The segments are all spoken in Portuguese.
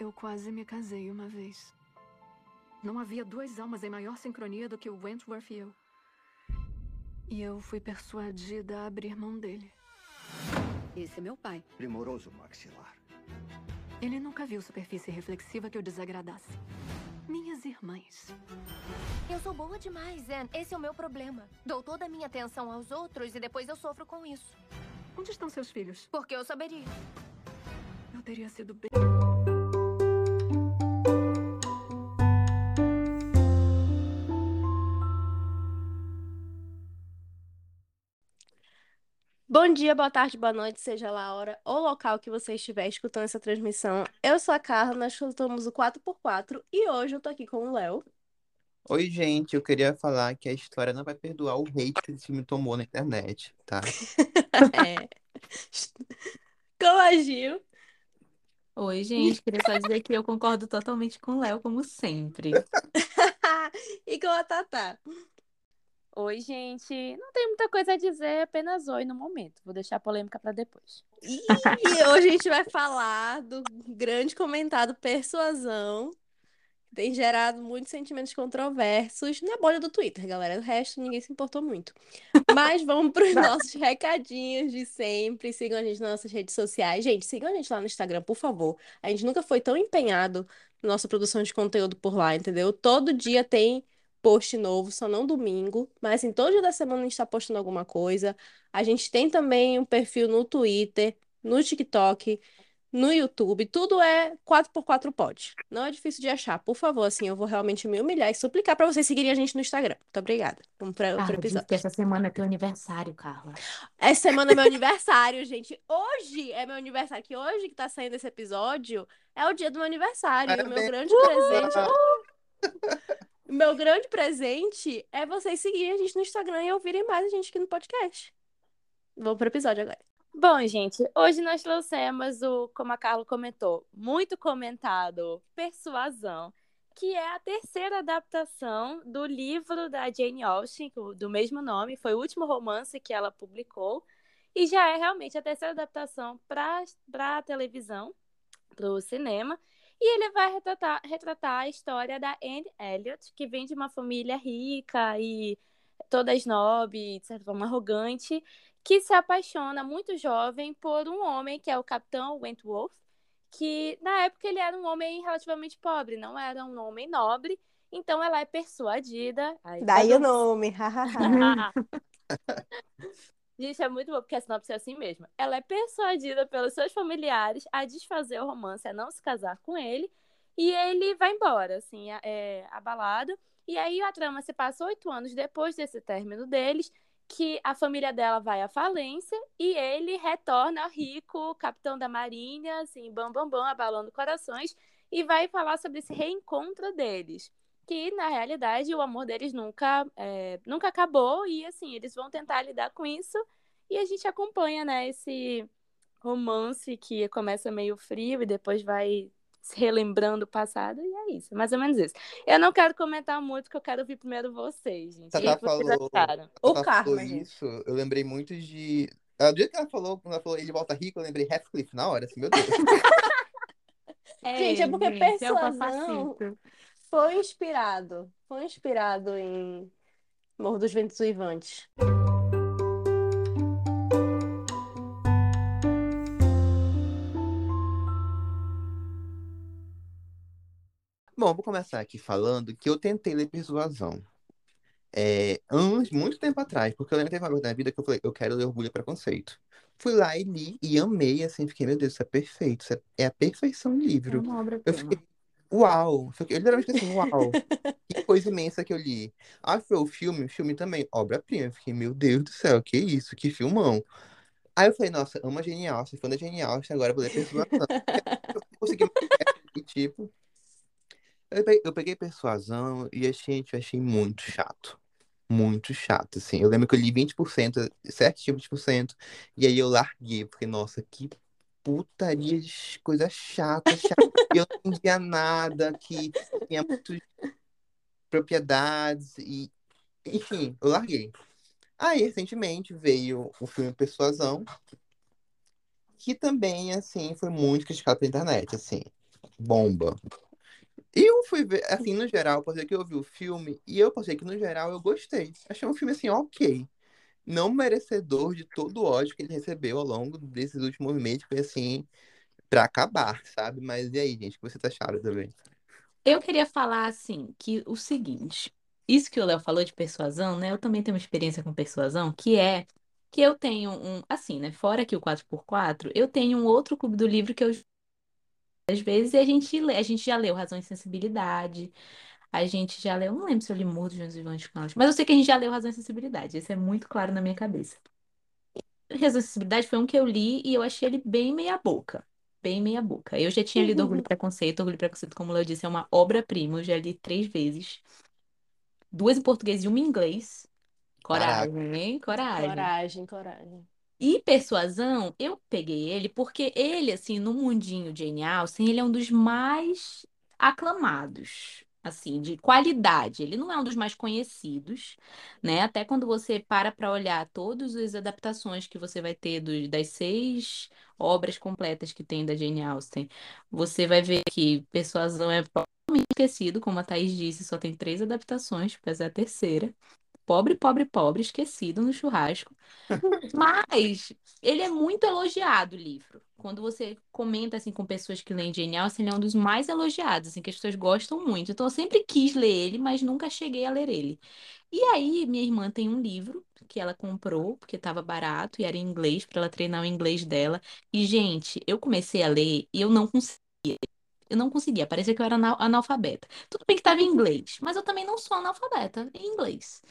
Eu quase me casei uma vez. Não havia duas almas em maior sincronia do que o Wentworth e eu. E eu fui persuadida a abrir mão dele. Esse é meu pai. Primoroso maxilar. Ele nunca viu superfície reflexiva que o desagradasse. Minhas irmãs. Eu sou boa demais, Anne. Esse é o meu problema. Dou toda a minha atenção aos outros e depois eu sofro com isso. Onde estão seus filhos? Porque eu saberia. Eu teria sido bem. Bom dia, boa tarde, boa noite, seja lá a hora ou local que você estiver escutando essa transmissão. Eu sou a Carla, nós escutamos o 4x4 e hoje eu tô aqui com o Léo. Oi, gente, eu queria falar que a história não vai perdoar o hate que esse filme tomou na internet, tá? É. Com a Gil. Oi, gente, queria só dizer que eu concordo totalmente com o Léo, como sempre. e com a Tatá. Oi, gente. Não tem muita coisa a dizer, apenas oi no momento. Vou deixar a polêmica para depois. E hoje a gente vai falar do grande comentado Persuasão. que Tem gerado muitos sentimentos controversos na bolha do Twitter, galera. O resto ninguém se importou muito. Mas vamos para os nossos recadinhos de sempre. Sigam a gente nas nossas redes sociais. Gente, sigam a gente lá no Instagram, por favor. A gente nunca foi tão empenhado na nossa produção de conteúdo por lá, entendeu? Todo dia tem post novo, só não domingo, mas assim, todo dia da semana a gente está postando alguma coisa. A gente tem também um perfil no Twitter, no TikTok, no YouTube, tudo é 4x4 pod. Não é difícil de achar. Por favor, assim, eu vou realmente me humilhar e suplicar para vocês seguirem a gente no Instagram. Muito obrigada. Vamos para o Carla, diz episódio. que essa semana é teu aniversário, Carla. Essa semana é meu aniversário, gente. Hoje é meu aniversário, que hoje que tá saindo esse episódio é o dia do meu aniversário. E o meu Parabéns. grande presente. O meu grande presente é vocês seguirem a gente no Instagram e ouvirem mais a gente aqui no podcast. Vamos pro episódio agora. Bom, gente, hoje nós trouxemos o, como a Carla comentou, muito comentado Persuasão, que é a terceira adaptação do livro da Jane Austen, do- mesmo nome, foi o último romance que ela publicou, e já é realmente a terceira adaptação para a televisão, para o cinema. E ele vai retratar, retratar a história da Anne Elliot, que vem de uma família rica e toda snob, de certa forma arrogante, que se apaixona muito jovem por um homem que é o Capitão Wentworth, que na época ele era um homem relativamente pobre, não era um homem nobre. Então ela é persuadida. Daí o nome. Gente, é muito bom, porque a sinopse é assim mesmo. Ela é persuadida pelos seus familiares a desfazer o romance, a não se casar com ele, e ele vai embora, assim, é, abalado. E aí a trama se passa oito anos depois desse término deles, que a família dela vai à falência e ele retorna rico, capitão da marinha, assim, bam, bam, bam, abalando corações, e vai falar sobre esse reencontro deles que na realidade o amor deles nunca, é, nunca acabou e assim eles vão tentar lidar com isso e a gente acompanha né esse romance que começa meio frio e depois vai se relembrando o passado e é isso, mais ou menos isso. Eu não quero comentar muito porque eu quero ouvir primeiro vocês, gente. O Tatá vocês falou, acharam? O Tatá karma, falou isso, eu lembrei muito de. Ah, Do jeito que ela falou, quando ela falou ele volta rico, eu lembrei Heathcliff na hora, assim, meu Deus. Gente, é porque gente, é Persuasão. Foi inspirado. Foi inspirado em Morro dos Ventos Uivantes. Bom, vou começar aqui falando que eu tentei ler Persuasão. É, anos, muito tempo atrás, porque eu lembro que teve uma vez na vida que eu falei, eu quero ler Orgulho e Preconceito. Fui lá e li e amei, assim, fiquei, meu Deus, isso é perfeito, isso é, é a perfeição do É livro. uma Eu fiquei, uau, fiquei, eu literalmente fiquei assim, uau, que coisa imensa que eu li. Ah, foi o filme, o filme também, obra-prima. Eu fiquei, meu Deus do céu, que isso, que filmão. Aí eu falei, nossa, amo a Genial, sou fã da Genial, agora eu vou ler Persuasão. Eu consegui e tipo, eu peguei, eu peguei Persuasão e achei, gente, eu achei muito chato. Muito chato, assim. Eu lembro que eu li 20%, 7 tipos de por cento, e aí eu larguei, porque, nossa, que putaria coisa chata, chata. Eu não entendia nada, que tinha muitas propriedades, e enfim, eu larguei. Aí, recentemente, veio o filme Persuasão, que também, assim, foi muito criticado pela internet, assim. bomba. E eu fui ver, assim, no geral, ser que eu vi o filme e eu passei que no geral eu gostei. Achei um filme assim, ok. Não merecedor de todo o ódio que ele recebeu ao longo desses últimos meses, foi assim, pra acabar, sabe? Mas e aí, gente, o que você tá achando também? Eu queria falar assim, que o seguinte, isso que o Léo falou de persuasão, né? Eu também tenho uma experiência com persuasão, que é que eu tenho um, assim, né? Fora aqui o 4x4, eu tenho um outro clube do livro que eu às vezes a gente lê, a gente já leu Razão e Sensibilidade, a gente já leu, não lembro se eu li Morro dos Vivantes Elas, mas eu sei que a gente já leu Razão e Sensibilidade, isso é muito claro na minha cabeça. Razão e Sensibilidade foi um que eu li e eu achei ele bem meia boca. Bem meia boca. Eu já tinha lido Orgulho e Preconceito. Orgulho e Preconceito, como eu disse, é uma obra-prima. Eu já li três vezes. Duas em português e uma em inglês. Caraca. Coragem, hein? Coragem. Coragem, coragem. E Persuasão, eu peguei ele porque ele, assim, no mundinho de Jane Austen, ele é um dos mais aclamados, assim, de qualidade. Ele não é um dos mais conhecidos, né? Até quando você para para olhar todas as adaptações que você vai ter dos, das seis obras completas que tem da Jane Austen, você vai ver que Persuasão é esquecido, como a Thaís disse, só tem três adaptações, essa é a terceira. Pobre, pobre, pobre, esquecido no churrasco. Mas ele é muito elogiado, o livro. Quando você comenta assim com pessoas que leem Jane Austen, ele é um dos mais elogiados, assim, que as pessoas gostam muito. Então eu sempre quis ler ele, mas nunca cheguei a ler ele. E aí, minha irmã tem um livro que ela comprou, porque estava barato e era em inglês, para ela treinar o inglês dela. E, gente, eu comecei a ler e eu não conseguia. Eu não conseguia, parecia que eu era anal- analfabeta. Tudo bem que estava em inglês, mas eu também não sou analfabeta em inglês.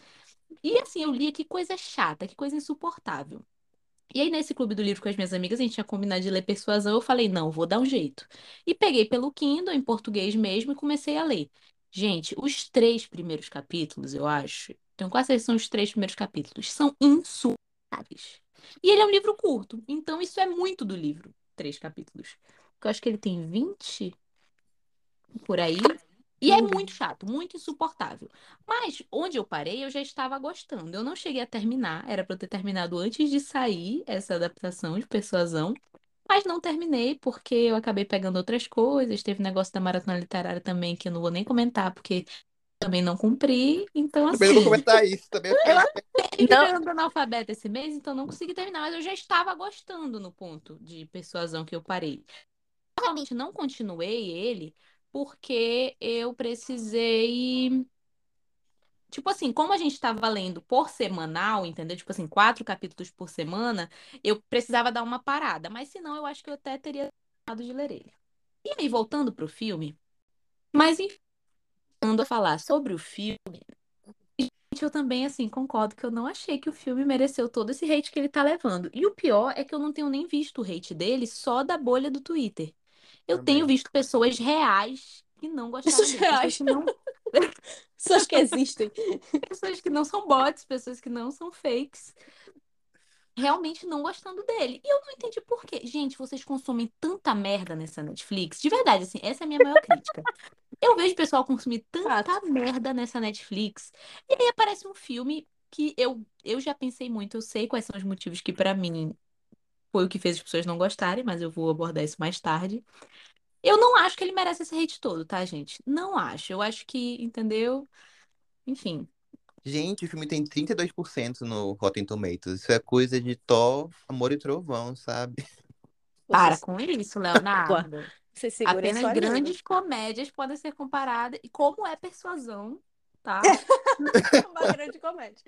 E assim, eu lia que coisa chata, que coisa insuportável. E aí, nesse clube do livro com as minhas amigas, a gente tinha combinado de ler Persuasão. Eu falei, não, vou dar um jeito. E peguei pelo Kindle, em português mesmo, e comecei a ler. Gente, os três primeiros capítulos, eu acho, tenho quase são os três primeiros capítulos, são insuportáveis. E ele é um livro curto, então isso é muito do livro, três capítulos. Eu acho que ele tem 20 por aí. E é muito chato, muito insuportável. Mas onde eu parei, eu já estava gostando. Eu não cheguei a terminar, era para eu ter terminado antes de sair essa adaptação de Persuasão. Mas não terminei porque eu acabei pegando outras coisas. Teve negócio da maratona literária também que eu não vou nem comentar porque também não cumpri. Então, Também não vou assim, comentar isso, também eu Não. virando analfabeta esse mês, então não consegui terminar. Mas eu já estava gostando no ponto de persuasão que eu parei. Realmente não continuei ele porque eu precisei. Tipo assim, como a gente estava lendo por semanal, entendeu? Tipo assim, quatro capítulos por semana, eu precisava dar uma parada. Mas senão, eu acho que eu até teria terminado de ler ele. E aí, voltando pro filme, mas enfim, ando a falar sobre o filme, eu também, assim, concordo que eu não achei que o filme mereceu todo esse hate que ele tá levando. E o pior é que eu não tenho nem visto o hate dele só da bolha do Twitter. Eu Também. tenho visto pessoas reais que não gostaram Pessoas dele. Pessoas reais. que não, Pessoas que existem. pessoas que não são bots, pessoas que não são fakes, realmente não gostando dele. E eu não entendi por quê. Gente, vocês consomem tanta merda nessa Netflix. De verdade, assim, essa é a minha maior crítica. Eu vejo o pessoal consumir tanta Fato. merda nessa Netflix. E aí aparece um filme que eu, eu já pensei muito, eu sei quais são os motivos que, pra mim, foi o que fez as pessoas não gostarem, mas eu vou abordar isso mais tarde. Eu não acho que ele merece esse hate todo, tá, gente? Não acho. Eu acho que, entendeu? Enfim. Gente, o filme tem 32% no Rotten Tomatoes. Isso é coisa de Thor, Amor e Trovão, sabe? Para com isso, Leonardo. Apenas língua. grandes comédias podem ser comparadas. E como é persuasão, tá? Uma grande comédia.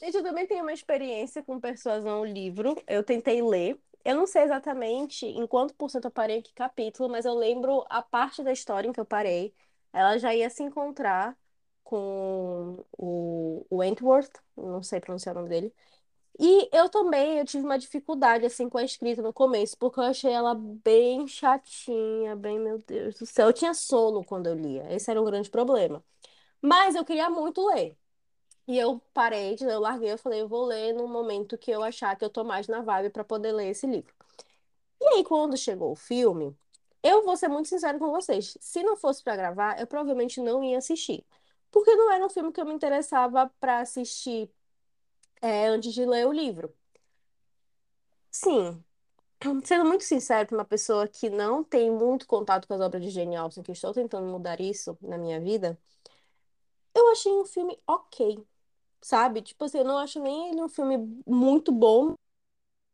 Gente, eu também tenho uma experiência com Persuasão, livro. Eu tentei ler. Eu não sei exatamente em quanto por cento eu parei que capítulo, mas eu lembro a parte da história em que eu parei. Ela já ia se encontrar com o, o Wentworth, não sei pronunciar o nome dele. E eu também, eu tive uma dificuldade, assim, com a escrita no começo, porque eu achei ela bem chatinha, bem, meu Deus do céu. Eu tinha sono quando eu lia, esse era um grande problema. Mas eu queria muito ler. E eu parei de ler, eu larguei, eu falei, eu vou ler no momento que eu achar que eu tô mais na vibe pra poder ler esse livro. E aí, quando chegou o filme, eu vou ser muito sincero com vocês. Se não fosse pra gravar, eu provavelmente não ia assistir. Porque não era um filme que eu me interessava pra assistir é, antes de ler o livro. Sim, Sendo muito sincero, para uma pessoa que não tem muito contato com as obras de Jane Austen, que estou tentando mudar isso na minha vida, eu achei um filme ok, sabe? Tipo assim, eu não acho nem ele um filme muito bom,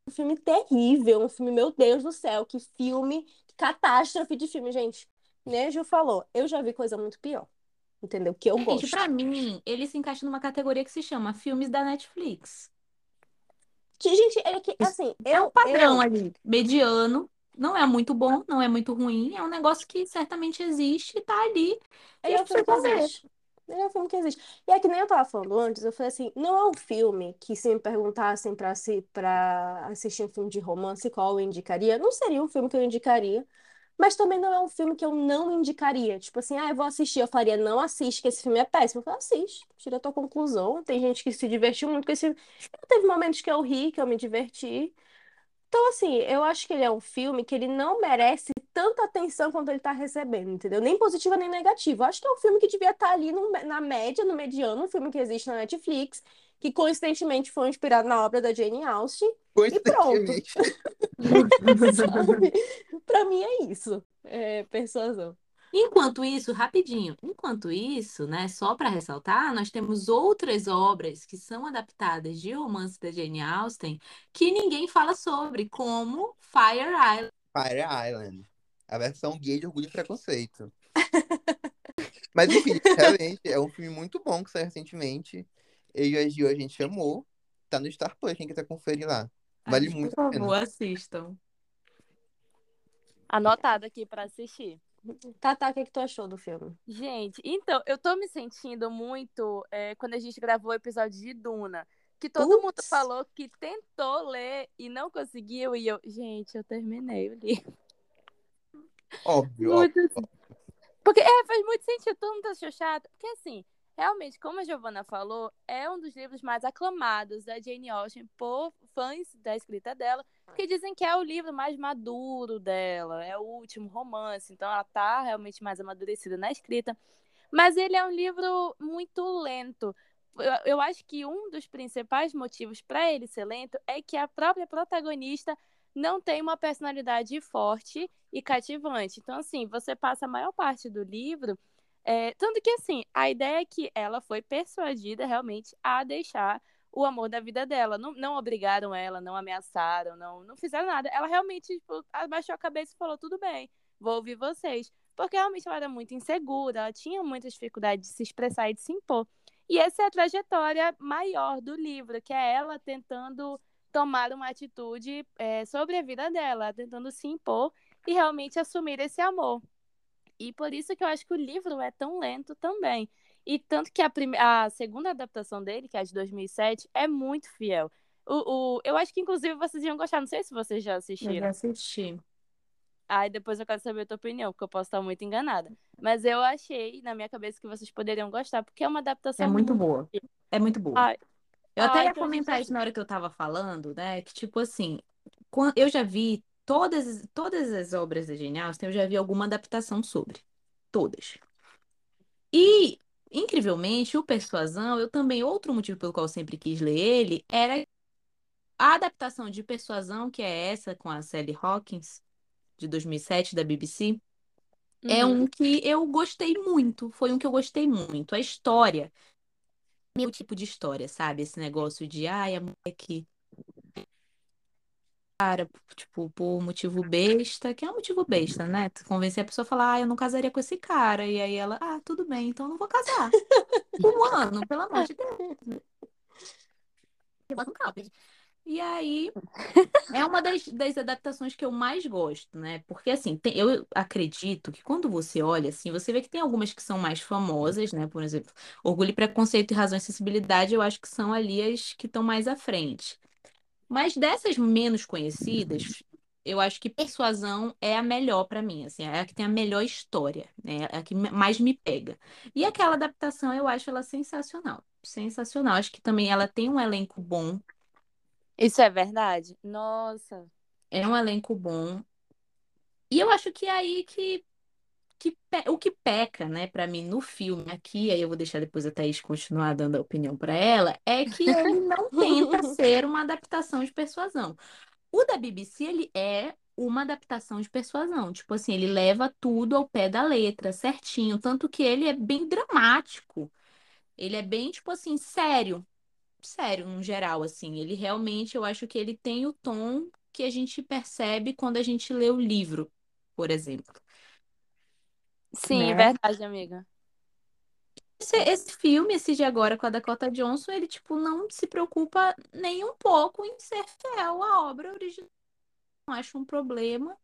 um filme terrível, um filme, meu Deus do céu, que filme, que catástrofe de filme, gente. A Ju falou, eu já vi coisa muito pior, entendeu? Que eu Gente, gosto. pra mim, ele se encaixa numa categoria que se chama filmes da Netflix. Que, gente, é que, assim, É eu, um padrão eu, ali, mediano. Não é muito bom, não é muito ruim. É um negócio que certamente existe e tá ali. E é as pessoas um filme que existe. E é que nem eu tava falando antes, eu falei assim, não é um filme que se me perguntassem pra, se, pra assistir um filme de romance, qual eu indicaria, não seria um filme que eu indicaria, mas também não é um filme que eu não indicaria. Tipo assim, ah, eu vou assistir, eu faria, não assiste, que esse filme é péssimo. Eu falei, assiste, tira a tua conclusão. Tem gente que se divertiu muito com esse filme. Teve momentos que eu ri, que eu me diverti. Então, assim, eu acho que ele é um filme que ele não merece tanta atenção quanto ele tá recebendo, entendeu? Nem positiva nem negativa. Eu acho que é um filme que devia estar ali no- na média, no mediano, um filme que existe na Netflix, que coincidentemente foi inspirado na obra da Jane Austen. E pronto, sabe? Pra mim é isso. É persuasão. Enquanto isso, rapidinho, enquanto isso, né, só para ressaltar, nós temos outras obras que são adaptadas de romance da Jane Austen que ninguém fala sobre, como Fire Island. Fire Island. A versão gay de Orgulho e Preconceito. Mas enfim, realmente é um filme muito bom que saiu recentemente. Eu e a Gil a gente chamou. Tá no Star Plus, quem quiser conferir lá. Vale Mas, muito por a pena. favor, assistam. Anotado aqui pra assistir. Tata, o que que tu achou do filme? Gente, então, eu tô me sentindo muito é, quando a gente gravou o episódio de Duna. Que todo mundo Putz. falou que tentou ler e não conseguiu. E eu, gente, eu terminei o livro. Óbvio, óbvio. Muito assim. Porque é, faz muito sentido, todo mundo achou chato. Porque assim, realmente, como a Giovanna falou, é um dos livros mais aclamados da Jane Austen por fãs da escrita dela, porque dizem que é o livro mais maduro dela, é o último romance, então ela tá realmente mais amadurecida na escrita. Mas ele é um livro muito lento. Eu, eu acho que um dos principais motivos para ele ser lento é que a própria protagonista não tem uma personalidade forte e cativante. Então, assim, você passa a maior parte do livro. é, tanto que, assim, a ideia é que ela foi persuadida realmente a deixar o amor da vida dela. Não, não obrigaram ela, não ameaçaram, não, não fizeram nada. Ela realmente tipo, abaixou a cabeça e falou: tudo bem, vou ouvir vocês. Porque realmente ela era muito insegura, ela tinha muita dificuldade de se expressar e de se impor. E essa é a trajetória maior do livro, que é ela tentando tomar uma atitude é, sobre a vida dela, tentando se impor e realmente assumir esse amor. E por isso que eu acho que o livro é tão lento também. E tanto que a, prime... a segunda adaptação dele, que é a de 2007, é muito fiel. O, o... Eu acho que, inclusive, vocês iam gostar. Não sei se vocês já Eu já assistiram. assisti. Aí depois eu quero saber a tua opinião, porque eu posso estar muito enganada. Mas eu achei, na minha cabeça, que vocês poderiam gostar, porque é uma É adaptação muito muito boa. fiel. É muito boa. Ai, Eu até ai, ia então comentar isso na hora que eu tava falando, né? Que, tipo assim, eu já vi todas, todas as obras da Jane Austen, eu já vi alguma adaptação sobre. Todas. E, incrivelmente, o Persuasão, eu também, outro motivo pelo qual eu sempre quis ler ele, era a adaptação de Persuasão, que é essa com a Sally Hawkins, de 2007, da BBC. É Uhum. um que eu gostei muito, foi um que eu gostei muito. A história, meu tipo de história, sabe? Esse negócio de, ai, a mulher que, cara, tipo, por motivo besta, que é um motivo besta, né? Tu Convencer a pessoa a falar, ah, eu não casaria com esse cara. E aí ela, ah, tudo bem, então eu não vou casar. Um ano, pelo amor de Deus. E aí, é uma das, das adaptações que eu mais gosto, né? Porque, assim, tem- eu acredito que quando você olha, assim, você vê que tem algumas que são mais famosas, né? Por exemplo, Orgulho Preconceito e Razão e Sensibilidade, eu acho que são ali as que estão mais à frente. Mas dessas menos conhecidas, eu acho que Persuasão é a melhor pra mim, assim, é a que tem a melhor história, né? É a que mais me pega. E aquela adaptação, eu acho ela sensacional. Sensacional. Acho que também ela tem um elenco bom. Isso é verdade? Nossa. É um elenco bom. E eu acho que é aí que, que pe- o que peca, né, pra mim no filme aqui, aí eu vou deixar depois a Thaís continuar dando a opinião pra ela, é que ele não tenta ser uma adaptação de persuasão. O da BBC, ele é uma adaptação de persuasão. Tipo assim, ele leva tudo ao pé da letra, certinho. Tanto que ele é bem dramático. Ele é bem, tipo assim, sério. Sério, no geral, assim. Ele realmente, eu acho que ele tem o tom que a gente percebe quando a gente lê o livro, por exemplo. Sim, Né? verdade, amiga. Esse, esse filme, esse de agora com a Dakota Johnson, ele, tipo, não se preocupa nem um pouco em ser fiel à obra original. Não acho um problema,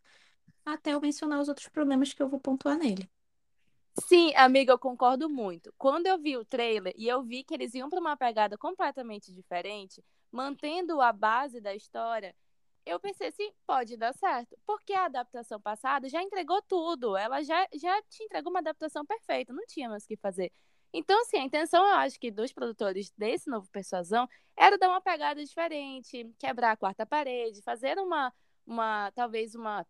até eu mencionar os outros problemas que eu vou pontuar nele. Sim, amiga, eu concordo muito. Quando eu vi o trailer e eu vi que eles iam para uma pegada completamente diferente, mantendo a base da história, eu pensei assim, pode dar certo. Porque a adaptação passada já entregou tudo. Ela já, já te entregou uma adaptação perfeita, não tinha mais o que fazer. Então, assim, a intenção, eu acho que dos produtores desse novo Persuasão era dar uma pegada diferente, quebrar a quarta parede, fazer uma, uma talvez uma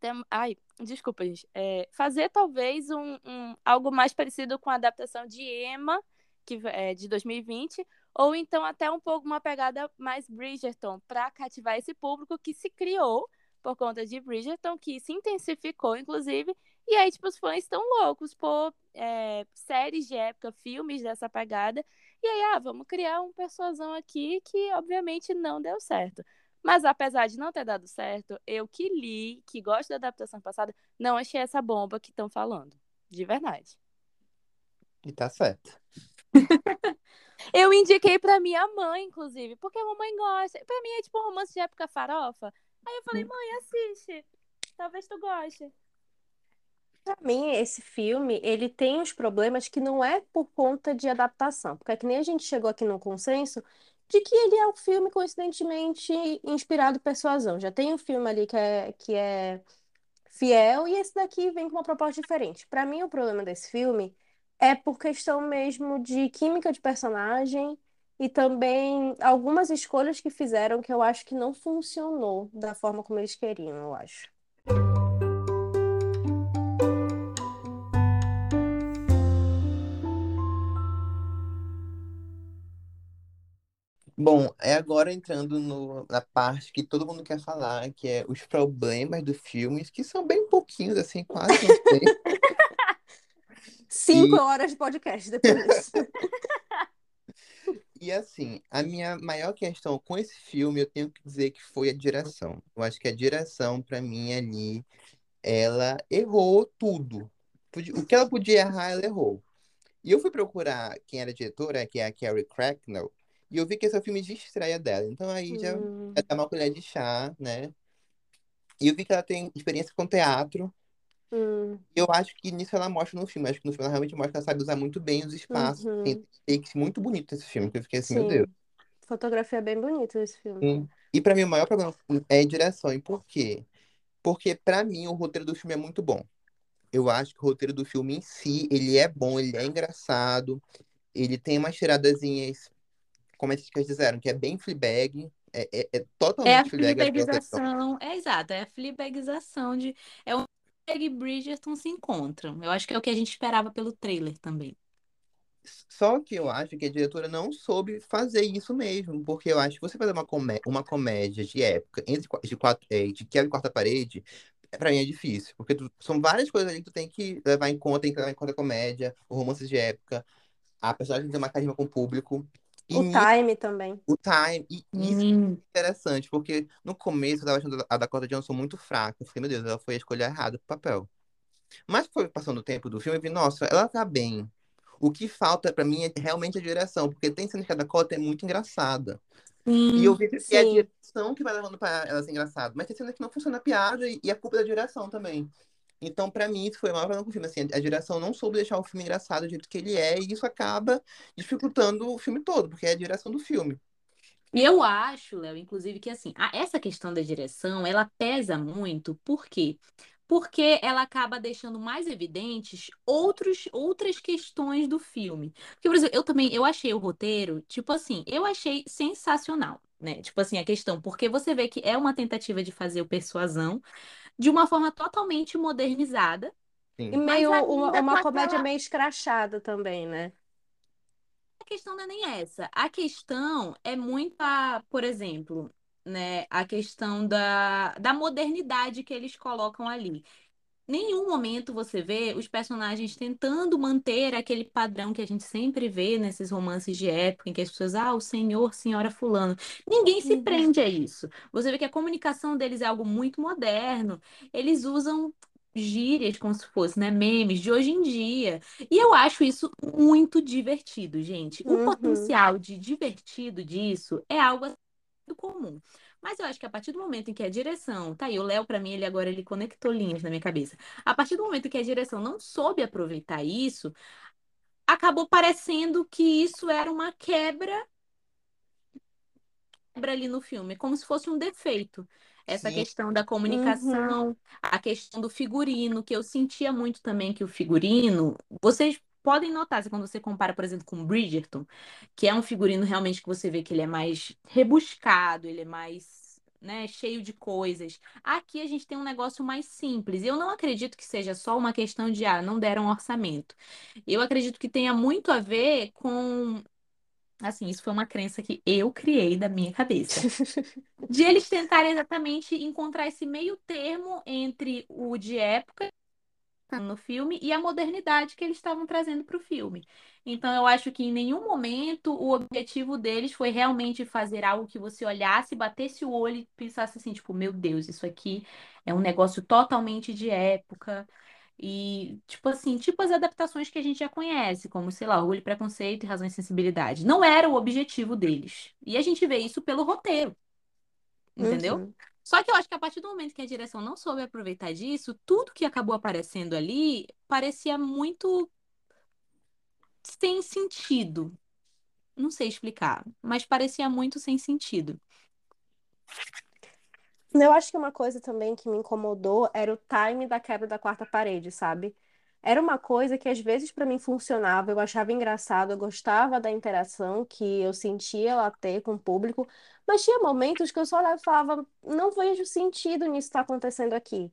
tem- Ai, desculpa, gente. É, fazer talvez um, um- algo mais parecido com a adaptação de Emma, que é de 2020, ou então até um pouco uma pegada mais Bridgerton, para cativar esse público que se criou por conta de Bridgerton, que se intensificou, inclusive, e aí, tipo, os fãs estão loucos por é, séries de época, filmes dessa pegada, e aí, ah, vamos criar um persuasão aqui que, obviamente, não deu certo. Mas apesar de não ter dado certo, eu que li, que gosto da adaptação passada, não achei essa bomba que estão falando. De verdade. E tá certo. Eu indiquei pra minha mãe, inclusive, porque a mamãe gosta. Pra mim é tipo um romance de época farofa. Aí eu falei, mãe, assiste. Talvez tu goste. Pra mim, esse filme, ele tem uns problemas que não é por conta de adaptação, porque é que nem a gente chegou aqui no consenso de que ele é um filme coincidentemente inspirado em Persuasão. Já tem um filme ali que é, que é fiel e esse daqui vem com uma proposta diferente. Pra mim, o problema desse filme é por questão mesmo de química de personagem e também algumas escolhas que fizeram que eu acho que não funcionou da forma como eles queriam, eu acho. Bom, é agora entrando no- na parte que todo mundo quer falar, que é os problemas do filme, que são bem pouquinhos, assim, quase não tem. Cinco E- horas de podcast depois disso. E assim, a minha maior questão com esse filme, eu tenho que dizer que foi a direção. Eu acho que a direção, pra mim, ali, ela errou tudo. O que ela podia errar, ela errou. E eu fui procurar quem era a diretora, que é a Carrie Cracknell, e eu vi que esse é o filme de estreia dela. Então aí já, Hum, já dá uma colher de chá, né? E eu vi que ela tem experiência com teatro. Hum, E eu acho que nisso ela mostra no filme. Acho que no filme ela realmente mostra que ela sabe usar muito bem os espaços. Uhum. Tem takes muito bonitos esse filme, que eu fiquei assim, meu sim. Deus. Fotografia bem bonita esse filme. Sim. E pra mim o maior problema é a direção. E por quê? Porque pra mim o roteiro do filme é muito bom. Eu acho que o roteiro do filme em si, ele é bom, ele é engraçado, ele tem umas tiradazinhas, como as críticas disseram, que é bem Fleabag, é, é, é É a totalmente Fleabag a direção. fleabagização, é exato, é a fleabagização de. É Fleabag e Bridgerton se encontram. Eu acho que é o que a gente esperava pelo trailer também. Só que eu acho que a diretora não soube fazer isso mesmo, porque eu acho que você fazer uma, comé uma comédia de época, entre, de, quatro, é, de quebra e quarta parede, é, pra mim é difícil, porque tu- são várias coisas ali que tu tem que levar em conta, tem que levar em conta a comédia, o romance de época, a personagem tem uma carisma com o público, e O nisso, time também. o time, e isso Hum, é interessante, porque no começo eu tava achando a Dakota Johnson muito fraca, eu fiquei, meu Deus, ela foi a escolha errada pro papel. Mas foi passando o tempo do filme, eu vi, nossa, ela tá bem. O que falta pra mim é realmente a direção, porque tem cenas que a Dakota é muito engraçada. E eu sim. vi que é a Sim. direção que vai levando pra ela ser engraçada. Mas tem cenas que não funciona a piada e e a culpa é da direção também. Então, pra mim, isso foi maior problema com o filme. Assim, a direção não soube deixar o filme engraçado do jeito que ele é, e isso acaba dificultando o filme todo, porque é a direção do filme. E eu acho, Léo, inclusive, que assim, essa questão da direção, ela pesa muito, por quê? Porque ela acaba deixando mais evidentes outros, outras questões do filme. Porque, por exemplo, eu também, eu achei o roteiro, tipo assim, eu achei sensacional, né? Tipo assim, a questão, porque você vê que é uma tentativa de fazer o Persuasão de uma forma totalmente modernizada, E Sim. meio mas uma, uma com comédia aquela meio escrachada também, né? A questão não é nem essa. A questão é muito a, por exemplo, né, a questão da, da modernidade que eles colocam ali. Nenhum momento você vê os personagens tentando manter aquele padrão que a gente sempre vê nesses romances de época, em que as pessoas, ah, o senhor, senhora fulano. Ninguém se Uhum. prende a isso. Você vê que a comunicação deles é algo muito moderno. Eles usam gírias como se fosse, né, memes de hoje em dia. E eu acho isso muito divertido, gente. O Uhum. potencial de divertido disso é algo muito comum. Mas eu acho que a partir do momento em que a direção, tá aí, o Léo, pra mim, ele agora ele conectou linhas na minha cabeça. A partir do momento em que a direção não soube aproveitar isso, acabou parecendo que isso era uma quebra quebra ali no filme, como se fosse um defeito. Essa Sim. questão da Uhum. comunicação, a questão do figurino, que eu sentia muito também que o figurino, vocês podem notar, se quando você compara, por exemplo, com Bridgerton, que é um figurino realmente que você vê que ele é mais rebuscado, ele é mais, né, cheio de coisas. Aqui a gente tem um negócio mais simples. Eu não acredito que seja só uma questão de, ah, não deram orçamento. Eu acredito que tenha muito a ver com Assim, isso foi uma crença que eu criei da minha cabeça. De eles tentarem exatamente encontrar esse meio termo entre o de época no filme e a modernidade que eles estavam trazendo para o filme. Então, eu acho que em nenhum momento o objetivo deles foi realmente fazer algo que você olhasse, batesse o olho e pensasse assim, tipo, meu Deus, isso aqui é um negócio totalmente de época. E, tipo assim, tipo as adaptações que a gente já conhece, como, sei lá, Orgulho, Preconceito e Razão e Sensibilidade. Não era o objetivo deles. E a gente vê isso pelo roteiro, entendeu? Uhum. Só que eu acho que a partir do momento que a direção não soube aproveitar disso, tudo que acabou aparecendo ali parecia muito sem sentido. Não sei explicar, mas parecia muito sem sentido. Eu acho que uma coisa também que me incomodou era o time da quebra da quarta parede, sabe? Era uma coisa que às vezes pra mim funcionava, eu achava engraçado, eu gostava da interação que eu sentia ela ter com o público, mas tinha momentos que eu só olhava e falava, não vejo sentido nisso estar acontecendo aqui,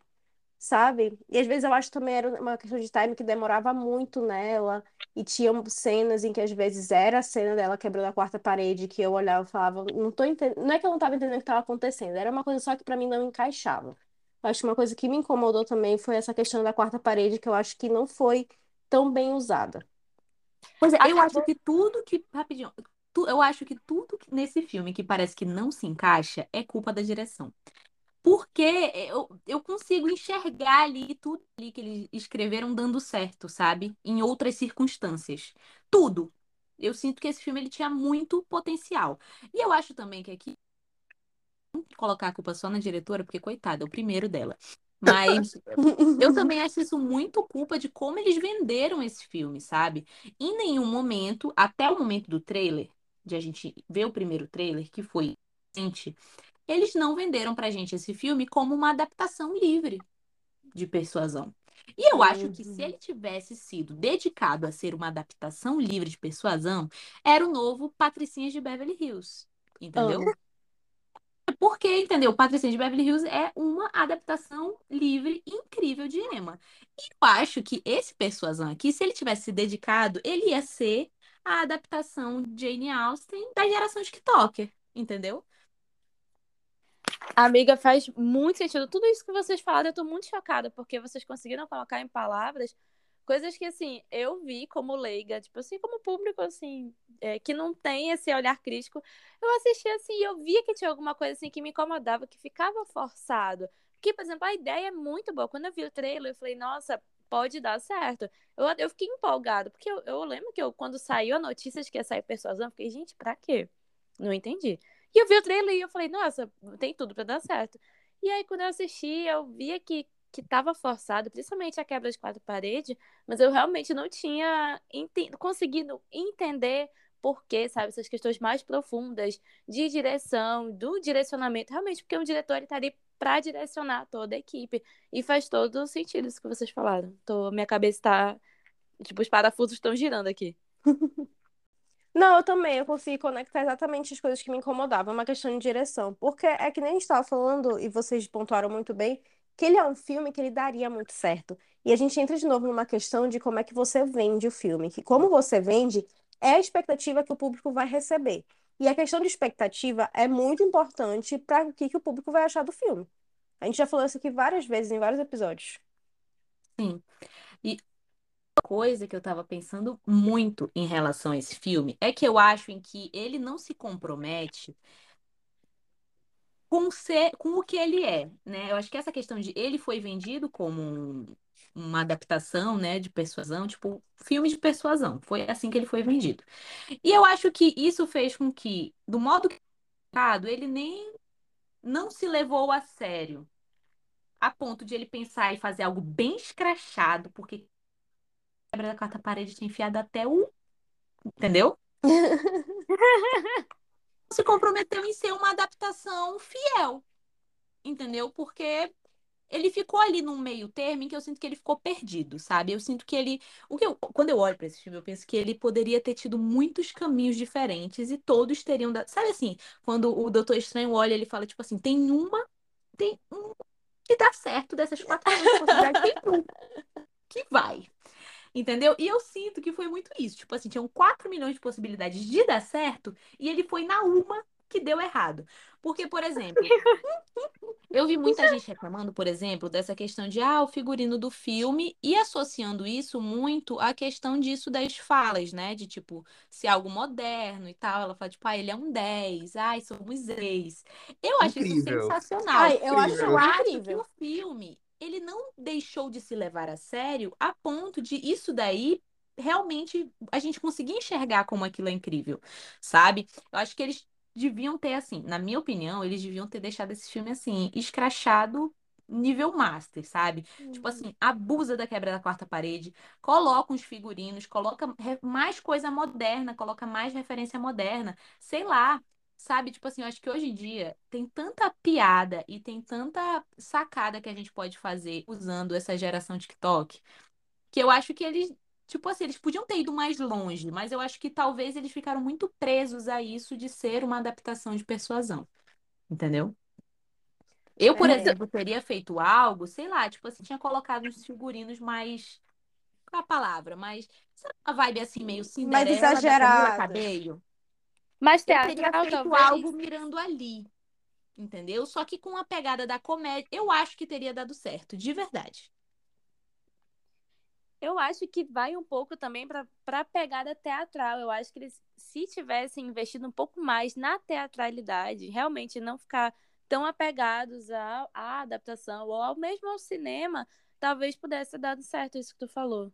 sabe? E às vezes eu acho também era uma questão de time que demorava muito nela, e tinham cenas em que às vezes era a cena dela quebrando a quarta parede, que eu olhava e falava, não tô entendendo, não é que eu não estava entendendo o que estava acontecendo, era uma coisa só que pra mim não encaixava. Acho que uma coisa que me incomodou também foi essa questão da quarta parede, que eu acho que não foi tão bem usada. Pois é, eu acho que tudo que. Rapidinho. tu- Eu acho que tudo nesse filme que parece que não se encaixa é culpa da direção. Porque eu, eu consigo enxergar ali tudo ali que eles escreveram dando certo, sabe? Em outras circunstâncias. Tudo. Eu sinto que esse filme ele tinha muito potencial. E eu acho também que aqui colocar a culpa só na diretora, porque coitada, é o primeiro dela. Mas eu também acho isso muito culpa de como eles venderam esse filme, sabe? Em nenhum momento, até o momento do trailer, de a gente ver o primeiro trailer, que foi recente, eles não venderam pra gente esse filme como uma adaptação livre de persuasão. E eu acho que se Uhum. ele tivesse sido dedicado a ser uma adaptação livre de persuasão, era o novo Patricinhas de Beverly Hills. Entendeu? Porque, entendeu? Patricinha de Beverly Hills é uma adaptação livre incrível de Emma. E eu acho que esse Persuasão aqui, se ele tivesse se dedicado, ele ia ser a adaptação de Jane Austen da geração TikToker, entendeu? Amiga, faz muito sentido. Tudo isso que vocês falaram, eu tô muito chocada, porque vocês conseguiram colocar em palavras coisas que, assim, eu vi como leiga, tipo assim, como público, assim, é, que não tem esse olhar crítico. Eu assisti, assim, e eu via que tinha alguma coisa, assim, que me incomodava, que ficava forçado. Porque, por exemplo, a ideia é muito boa. Quando eu vi o trailer, eu falei, nossa, pode dar certo. Eu, eu fiquei empolgada, porque eu, eu lembro que eu, quando saiu a notícia de que ia sair Persuasão, eu fiquei, gente, pra quê? Não entendi. E eu vi o trailer e eu falei, nossa, tem tudo pra dar certo. E aí, quando eu assisti, eu via que, que tava forçado, principalmente a quebra de quatro paredes, mas eu realmente não tinha enten conseguido entender por quê, sabe? Essas questões mais profundas de direção, do direcionamento, realmente, porque um diretor ele tá ali pra direcionar toda a equipe. E faz todo sentido isso que vocês falaram. Tô, minha cabeça tá. Tipo, os parafusos estão girando aqui. Não, eu também, eu consegui conectar exatamente as coisas que me incomodavam, é uma questão de direção. Porque é que nem a gente estava falando, e vocês pontuaram muito bem, que ele é um filme que ele daria muito certo. E a gente entra de novo numa questão de como é que você vende o filme, que como você vende é a expectativa que o público vai receber. E a questão de expectativa é muito importante para o que, que o público vai achar do filme. A gente já falou isso aqui várias vezes em vários episódios. Sim. E uma coisa que eu tava pensando muito em relação a esse filme é que eu acho em que ele não se compromete com ser, com o que ele é, né? Eu acho que essa questão de ele foi vendido como um- uma adaptação, né, de persuasão, tipo, filme de persuasão. Foi assim que ele foi vendido. E eu acho que isso fez com que, do modo que ele nem não se levou a sério, a ponto de ele pensar em fazer algo bem escrachado, porque quebra da quarta parede tinha enfiado até o, entendeu? se comprometeu em ser uma adaptação fiel, entendeu? Porque ele ficou ali num meio termo em que eu sinto que ele ficou perdido, sabe? Eu sinto que ele, o que eu, quando eu olho para esse filme, eu penso que ele poderia ter tido muitos caminhos diferentes e todos teriam, da... sabe assim, quando o Doutor Estranho olha, ele fala tipo assim, tem uma, tem um que dá certo dessas quatro tem que vai. Entendeu? E eu sinto que foi muito isso. Tipo assim, tinham 4 milhões de possibilidades de dar certo e ele foi na uma que deu errado. Porque, por exemplo, eu vi muita gente reclamando, por exemplo, dessa questão de ah, o figurino do filme e associando isso muito à questão disso das falas, né? De tipo, se é algo moderno e tal. Ela fala, tipo, ah, ele é um 10, ai, somos ex. Eu acho isso Incrível. sensacional. Ai, eu acho Incrível. Acho que incrível. o filme, ele não deixou de se levar a sério a ponto de isso daí realmente a gente conseguir enxergar como aquilo é incrível, sabe? Eu acho que eles deviam ter, assim, na minha opinião, eles deviam ter deixado esse filme, assim, escrachado nível master, sabe? Tipo assim, abusa da quebra da quarta parede, coloca uns figurinos, coloca mais coisa moderna, coloca mais referência moderna, sei lá. Sabe, tipo assim, eu acho que hoje em dia tem tanta piada e tem tanta sacada que a gente pode fazer usando essa geração TikTok, que eu acho que eles, tipo assim, eles podiam ter ido mais longe, mas eu acho que talvez eles ficaram muito presos a isso de ser uma adaptação de persuasão, entendeu? Eu, por É. exemplo, teria feito algo, sei lá, tipo assim, tinha colocado uns figurinos mais. Qual é a palavra? Mais. Sabe uma vibe assim, meio Cinderela da Camila exageradas. Cabello? Mas Eu teria teatral, feito talvez. algo mirando ali, entendeu? Só que com a pegada da comédia, eu acho que teria dado certo, de verdade. Eu acho que vai um pouco também para a pegada teatral. Eu acho que eles, se tivessem investido um pouco mais na teatralidade, realmente não ficar tão apegados à, à adaptação ou ao mesmo ao cinema, talvez pudesse ter dado certo isso que tu falou.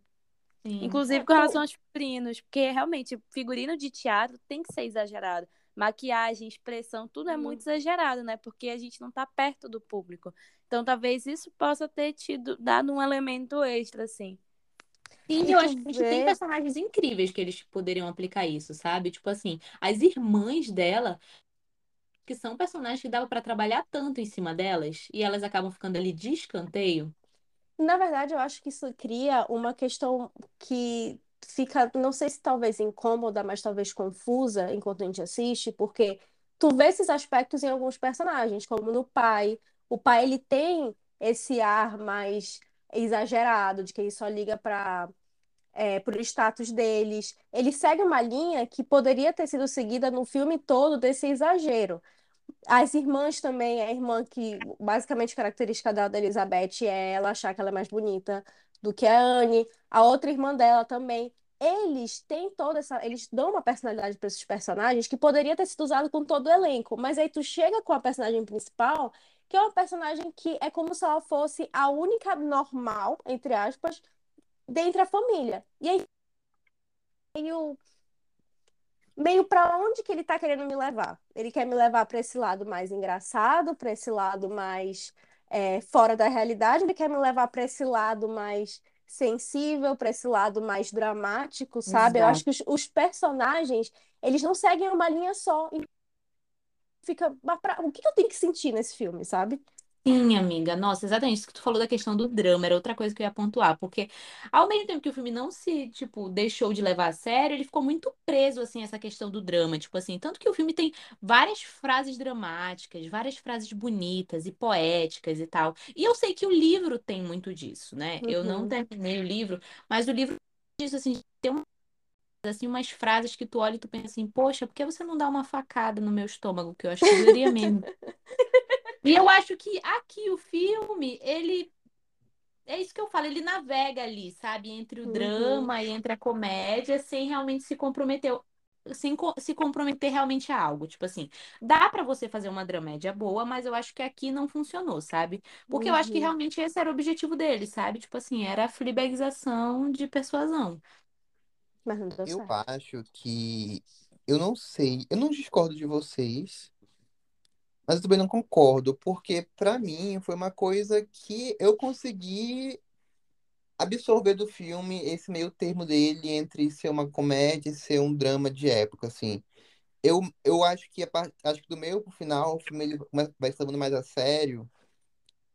Sim. Inclusive É, com relação aos figurinos, porque realmente figurino de teatro tem que ser exagerado. Maquiagem, expressão, tudo é Uhum. muito exagerado, né? Porque a gente não tá perto do público. Então talvez isso possa ter tido dado um elemento extra, assim. Sim, eu acho que a gente tem personagens incríveis que eles poderiam aplicar isso, sabe? Tipo assim, as irmãs dela, que são personagens que dava pra trabalhar tanto em cima delas, e elas acabam ficando ali de escanteio. Na verdade, eu acho que isso cria uma questão que fica, não sei se talvez incômoda, mas talvez confusa enquanto a gente assiste, porque tu vê esses aspectos em alguns personagens, como no pai. O pai, ele tem esse ar mais exagerado, de que ele só liga para é, pro status deles. Ele segue uma linha que poderia ter sido seguida no filme todo desse exagero. As irmãs também, a irmã que basicamente característica dela da Elizabeth é ela achar que ela é mais bonita do que a Anne. A outra irmã dela também. Eles têm toda essa, eles dão uma personalidade para esses personagens que poderia ter sido usado com todo o elenco, mas aí tu chega com a personagem principal, que é uma personagem que é como se ela fosse a única normal, entre aspas, dentre a família. E aí meio meio para onde que ele tá querendo me levar? Ele quer me levar para esse lado mais engraçado, para esse lado mais é, fora da realidade, ele quer me levar para esse lado mais sensível, para esse lado mais dramático, sabe? Eu acho que os, os personagens, eles não seguem uma linha só. E fica, o que que eu tenho que sentir nesse filme, sabe? Sim, amiga. Nossa, exatamente isso que tu falou da questão do drama, era outra coisa que eu ia pontuar, porque ao mesmo tempo que o filme não se, tipo, deixou de levar a sério, ele ficou muito preso, assim, a essa questão do drama, tipo assim, tanto que o filme tem várias frases dramáticas, várias frases bonitas e poéticas e tal, e eu sei que o livro tem muito disso, né? Eu não Uhum. terminei o livro, mas o livro diz, assim, tem uma assim, umas frases que tu olha e tu pensa assim, poxa, por que você não dá uma facada no meu estômago? Que eu acho que doeria mesmo. E eu acho que aqui o filme, ele. É isso que eu falo, ele navega ali, sabe? Entre o Uhum. drama e entre a comédia, sem realmente se comprometer. Sem co- se comprometer realmente a algo. Tipo assim, dá pra você fazer uma dramédia boa, mas eu acho que aqui não funcionou, sabe? Porque eu acho que Uhum. realmente esse era o objetivo dele, sabe? Tipo assim, era a fleabagização de persuasão. Mas não deu Eu certo. acho que. Eu não sei. Eu não discordo de vocês, mas eu também não concordo, porque pra mim foi uma coisa que eu consegui absorver do filme esse meio termo dele entre ser uma comédia e ser um drama de época, assim. Eu, eu acho que a par- acho que do meio pro final o filme ele vai se levando mais a sério.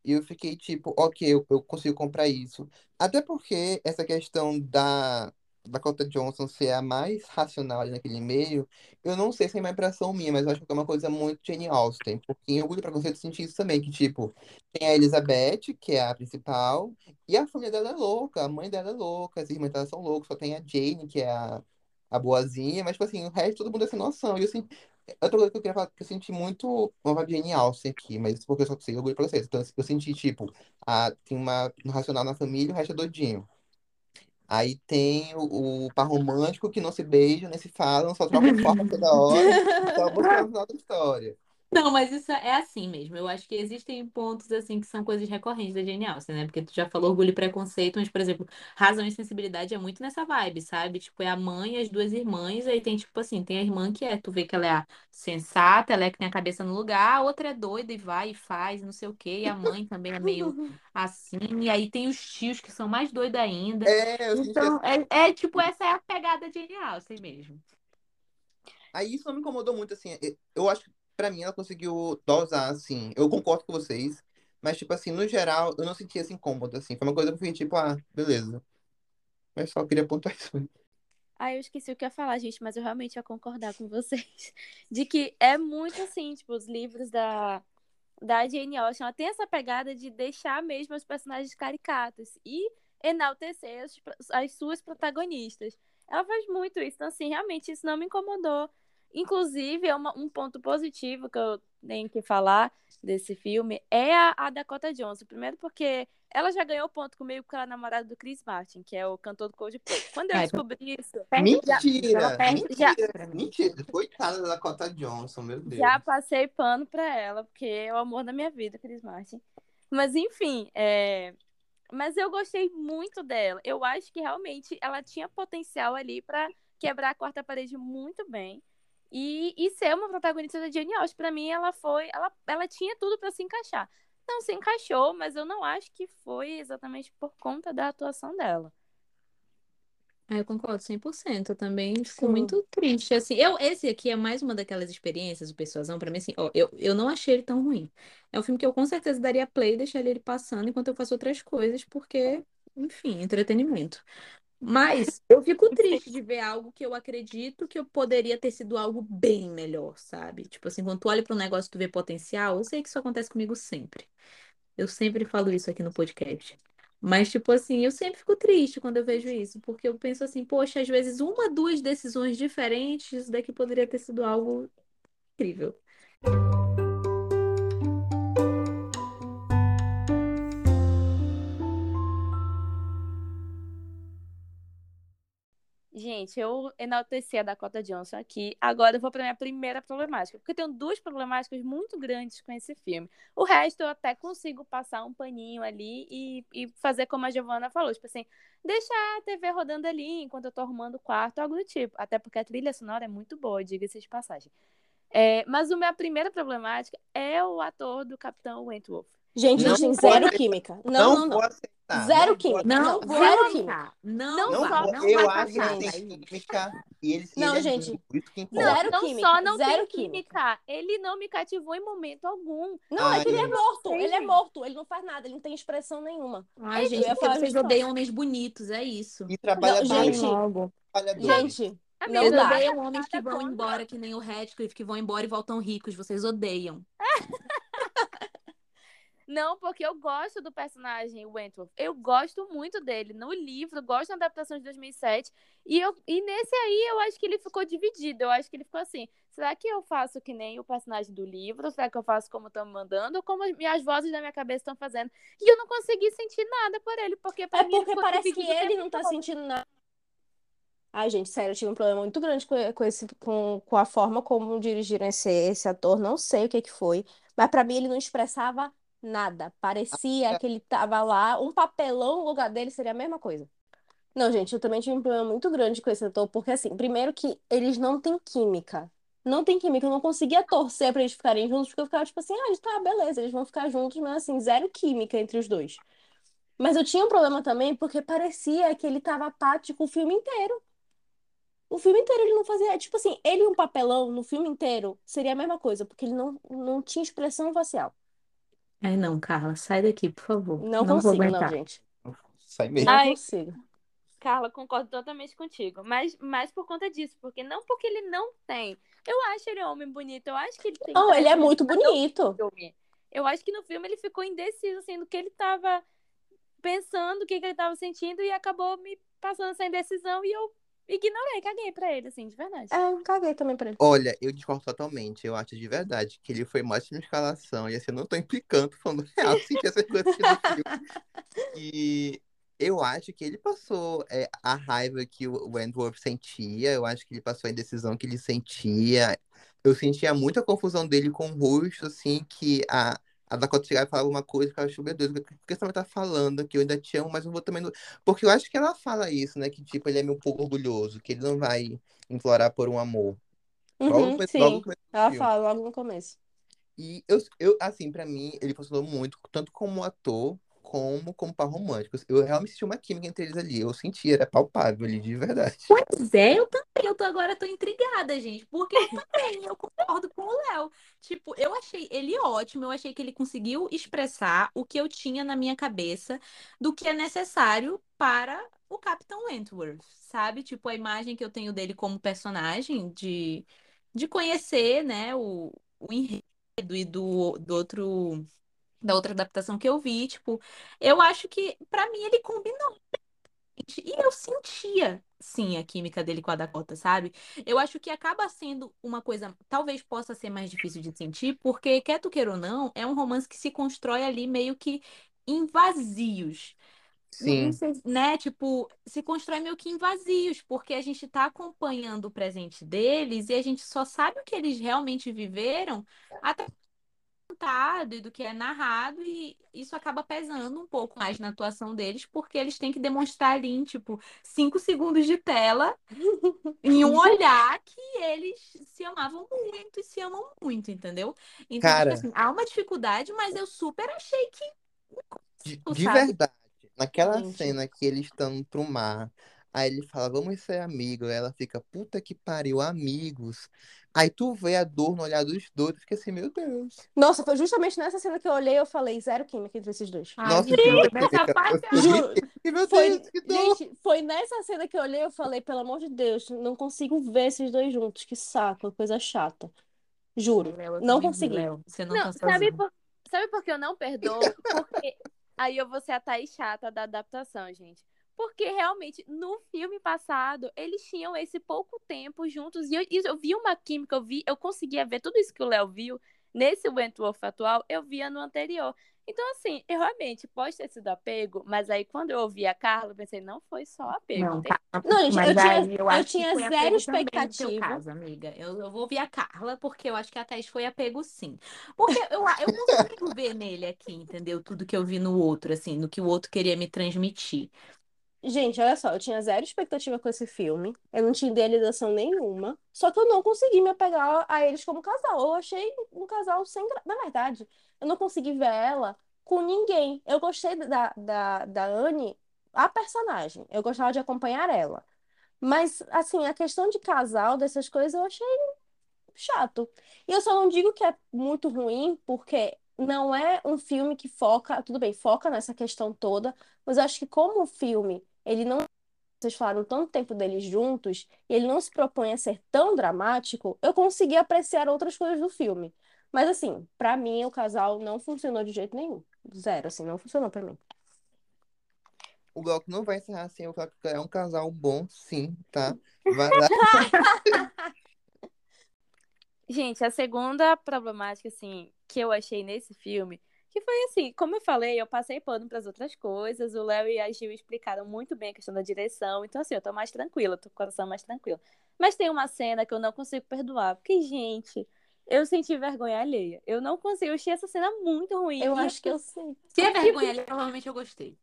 E eu fiquei tipo, ok, eu, eu consigo comprar isso. Até porque essa questão da Dakota Johnson ser a mais racional ali naquele meio, eu não sei se é uma impressão minha, mas eu acho que é uma coisa muito Jane Austen. Porque em Orgulho e Preconceito senti isso também, que tipo, tem a Elizabeth, que é a principal, e a família dela é louca, a mãe dela é louca, as irmãs dela são loucas, só tem a Jane, que é a, a boazinha, mas tipo assim, o resto todo mundo é sem noção. E eu assim, Outra coisa que eu queria falar, que eu senti muito uma vibe Jane Austen aqui, mas isso porque eu só sei orgulho pra vocês. Então, eu senti, tipo, a, tem uma um racional na família, o resto é doidinho. Aí tem o, o par romântico que não se beijam, nem se falam, só trocam foto toda hora, só buscam no final da história. Não, mas isso é assim mesmo. Eu acho que existem pontos assim que são coisas recorrentes da Jane Austen, né? Porque tu já falou orgulho e preconceito, mas, por exemplo, razão e sensibilidade é muito nessa vibe, sabe? Tipo, é a mãe e as duas irmãs, aí tem, tipo assim, tem a irmã que é, tu vê que ela é a sensata, ela é que tem a cabeça no lugar, a outra é doida e vai e faz, não sei o quê, e a mãe também é meio assim, e aí tem os tios que são mais doidos ainda. É, eu Então, assim. é, é tipo, essa é a pegada de Jane Austen mesmo. Aí isso não me incomodou muito, assim. Eu acho que pra mim ela conseguiu dosar, assim. Eu concordo com vocês, mas, tipo assim, no geral, eu não senti esse incômodo, assim. Foi uma coisa que eu fiquei tipo, ah, beleza. Mas só queria apontar isso. Ah, eu esqueci o que ia falar, gente, mas eu realmente ia concordar com vocês. De que é muito assim, tipo, os livros da, da Jane Austen, ela tem essa pegada de deixar mesmo os personagens caricatos e enaltecer as, as suas protagonistas. Ela faz muito isso, então assim, realmente isso não me incomodou. Inclusive, é uma- um ponto positivo que eu tenho que falar desse filme é a, a Dakota Johnson. Primeiro porque ela já ganhou ponto comigo porque ela é namorada do Chris Martin, que é o cantor do Coldplay. Quando eu descobri isso, Mentira! perde Mentira! mim. Mentira! Coitada da Dakota Johnson, meu Deus. Já passei pano pra ela, porque é o amor da minha vida, Chris Martin. Mas enfim, é... mas eu gostei muito dela. Eu acho que realmente ela tinha potencial ali pra quebrar a quarta parede muito bem. E, e ser uma protagonista da Jane Austen. Pra mim, ela foi. Ela, ela tinha tudo pra se encaixar. Não se encaixou, mas eu não acho que foi exatamente por conta da atuação dela. Ah, eu concordo 100%. Eu também fico Sim. muito triste. Assim, eu, esse aqui é mais uma daquelas experiências do Persuasão. Pra mim, assim, ó, eu, eu não achei ele tão ruim. É um filme que eu com certeza daria play e deixaria ele passando enquanto eu faço outras coisas, porque, enfim, entretenimento. Mas eu fico triste de ver algo que eu acredito que eu poderia ter sido algo bem melhor, sabe? Tipo assim, quando tu olha para um negócio e tu vê potencial, eu sei que isso acontece comigo sempre. Eu sempre falo isso aqui no podcast. Mas, tipo assim, eu sempre fico triste quando eu vejo isso, porque eu penso assim, poxa, às vezes uma, duas decisões diferentes, isso daqui poderia ter sido algo incrível. Gente, eu enalteci a Dakota Johnson aqui. Agora eu vou para minha primeira problemática. Porque eu tenho duas problemáticas muito grandes com esse filme. O resto eu até consigo passar um paninho ali e, e fazer como a Giovanna falou. Tipo assim, deixar a TV rodando ali enquanto eu tô arrumando o quarto, algo do tipo. Até porque a trilha sonora é muito boa, diga-se de passagem. É, mas a minha primeira problemática é o ator do Capitão Wentworth. Gente, Não vou zero química. Não, Não não, não. vou aceitar. Zero não aceitar. Não Não, vou zero aceitar. Não, Não vai, só- vou- não eu vai acho que ele tem química e ele, Não, ele é gente. gay, por isso que Não, importa. Zero não química, só não zero tem química. química, ele não me cativou em momento algum. Não, é Ai, que ele é eu- morto. sei, Ele é morto. Ele não faz nada. Ele não tem expressão nenhuma. Ai, Eu gente, porque falar vocês odeiam homens bonitos, é isso. E trabalhadores. Não, gente, logo. Gente, não Vocês dá. odeiam homens que vão embora, que nem o Radcliffe, que vão embora e voltam ricos. Vocês odeiam. Não, porque eu gosto do personagem Wentworth. Eu gosto muito dele. No livro, gosto da adaptação de 2007. E, eu, e nesse aí, eu acho que ele ficou dividido. Eu acho que ele ficou assim: será que eu faço que nem o personagem do livro? Será que eu faço como estão me mandando? Ou como as minhas vozes da minha cabeça estão fazendo? E eu não consegui sentir nada por ele, porque pra É mim porque parece que ele não tá sentindo nada. Ai, gente, sério, eu tive um problema muito grande com, com, esse, com, com a forma como dirigiram esse, esse ator. Não sei o que que foi, mas pra mim ele não expressava nada. Parecia que ele tava lá, um papelão no lugar dele seria a mesma coisa. Não, gente, eu também tive um problema muito grande com esse ator, porque assim, primeiro que eles não têm química. Não tem química, eu não conseguia torcer pra eles ficarem juntos, porque eu ficava tipo assim, ah, tá, beleza, eles vão ficar juntos, mas assim, zero química entre os dois. Mas eu tinha um problema também porque parecia que ele tava apático o filme inteiro. O filme inteiro ele não fazia. Tipo assim, ele e um papelão no filme inteiro seria a mesma coisa, porque ele não, não tinha expressão facial. Ai, não, Carla, sai daqui, por favor. Não Não vou consigo, não, gente. Sai mesmo. Não Ai, consigo. Carla, concordo totalmente contigo. Mas, mas por conta disso, porque não porque ele não tem. Eu acho ele um homem bonito, eu acho que ele tem Não, ele é muito bonito. Eu acho que no filme ele ficou indeciso, assim, do que ele tava pensando, o que, que ele tava sentindo, e acabou me passando essa indecisão e eu ignorei, caguei pra ele, assim, de verdade. É, eu caguei também pra ele. Olha, eu discordo totalmente. Eu acho de verdade que ele foi mais uma escalação. E assim, eu não tô implicando, falando real, senti essas coisas aqui no filme. E eu acho que ele passou é, a raiva que o Wentworth sentia, eu acho que ele passou a indecisão que ele sentia. Eu sentia muita confusão dele com o rosto, assim, que a, a Dakota chegava e falava uma coisa, eu ficava, tipo, meu Deus, o que que essa mulher tá falando? Que eu ainda te amo, mas não vou também. não-" Porque eu acho que ela fala isso, né? Que, tipo, ele é meio pouco orgulhoso, que ele não vai implorar por um amor. Logo no Uhum, começo, logo no sim. começo do Ela fala logo no começo. E eu, eu, assim, pra mim, ele funcionou muito, tanto como ator, como como par romântico. Eu realmente senti uma química entre eles ali. Eu senti, era palpável ali, de verdade. Pois é, eu também. Eu tô, agora tô intrigada, gente. Porque eu também, eu concordo com o Léo. Tipo, eu achei ele ótimo. Eu achei que ele conseguiu expressar o que eu tinha na minha cabeça do que é necessário para o Capitão Wentworth, sabe? Tipo, a imagem que eu tenho dele como personagem, de, de conhecer, né, o, o enredo e do, do outro, da outra adaptação que eu vi. Tipo, eu acho que, pra mim, ele combinou. E eu sentia, sim, a química dele com a Dakota, sabe? Eu acho que acaba sendo uma coisa, talvez possa ser mais difícil de sentir, porque, quer tu queira ou não, é um romance que se constrói ali meio que em vazios. Sim. né? Tipo, se constrói meio que em vazios, porque a gente tá acompanhando o presente deles e a gente só sabe o que eles realmente viveram até contado e do que é narrado, e isso acaba pesando um pouco mais na atuação deles, porque eles têm que demonstrar ali em, tipo, cinco segundos de tela, em um olhar, que eles se amavam muito e se amam muito, entendeu? Então, tipo Cara, assim, há uma dificuldade, mas eu super achei que de, de verdade, naquela Gente. cena que eles estão pro mar, aí ele fala, vamos ser amigos. Aí ela fica, puta que pariu, amigos. Aí tu vê a dor no olhar dos dois, fica assim, meu Deus. Nossa, foi justamente nessa cena que eu olhei, eu falei, zero química entre esses dois. Ai, Nossa, química. parte Juro. meu Foi, Deus, que dor. gente, foi nessa cena que eu olhei, eu falei, pelo amor de Deus, não consigo ver esses dois juntos, que saco, coisa chata. Juro, Léo, não consegui. Léo. Você não Não, tá sabe sozinho. por, sabe por que eu não perdoo? Porque aí eu vou ser a Thaís chata da adaptação, gente. Porque realmente, no filme passado, eles tinham esse pouco tempo juntos. E eu, eu vi uma química, eu vi, eu conseguia ver tudo isso que o Léo viu nesse Wentworth atual, eu via no anterior. Então, assim, eu realmente pode ter sido apego, mas aí quando eu ouvi a Carla, eu pensei, não foi só apego. Não, tá. Não, gente, Mas eu tinha, eu eu tinha foi zero expectativa. caso, amiga. Eu, eu vou ouvir a Carla, porque eu acho que a Thaís foi apego sim. Porque eu, eu consigo ver nele aqui, entendeu? Tudo que eu vi no outro, assim, no que o outro queria me transmitir. Gente, olha só, eu tinha zero expectativa com esse filme. Eu não tinha idealização nenhuma. Só que eu não consegui me apegar a eles como casal. Eu achei um casal sem. gra- Na verdade, eu não consegui ver ela com ninguém. Eu gostei da, da, da Anne, a personagem. Eu gostava de acompanhar ela. Mas, assim, a questão de casal, dessas coisas, eu achei chato. E eu só não digo que é muito ruim, porque não é um filme que foca, tudo bem, foca nessa questão toda, mas eu acho que como o filme, ele não, vocês falaram tanto tempo deles juntos, e ele não se propõe a ser tão dramático, eu consegui apreciar outras coisas do filme. Mas assim, pra mim o casal não funcionou de jeito nenhum. Zero, assim, não funcionou pra mim. O bloco não vai encerrar assim, falar que é um casal bom, sim, tá? Vai lá. Gente, a segunda problemática, assim, que eu achei nesse filme, que foi assim, como eu falei, eu passei pano para as outras coisas, o Léo e a Gil explicaram muito bem a questão da direção, então assim, eu tô mais tranquila, tô com o coração mais tranquilo. Mas tem uma cena que eu não consigo perdoar, porque, gente, eu senti vergonha alheia. Eu não consigo, eu achei essa cena muito ruim. Eu acho que eu sei. Se é vergonha ali, provavelmente eu gostei.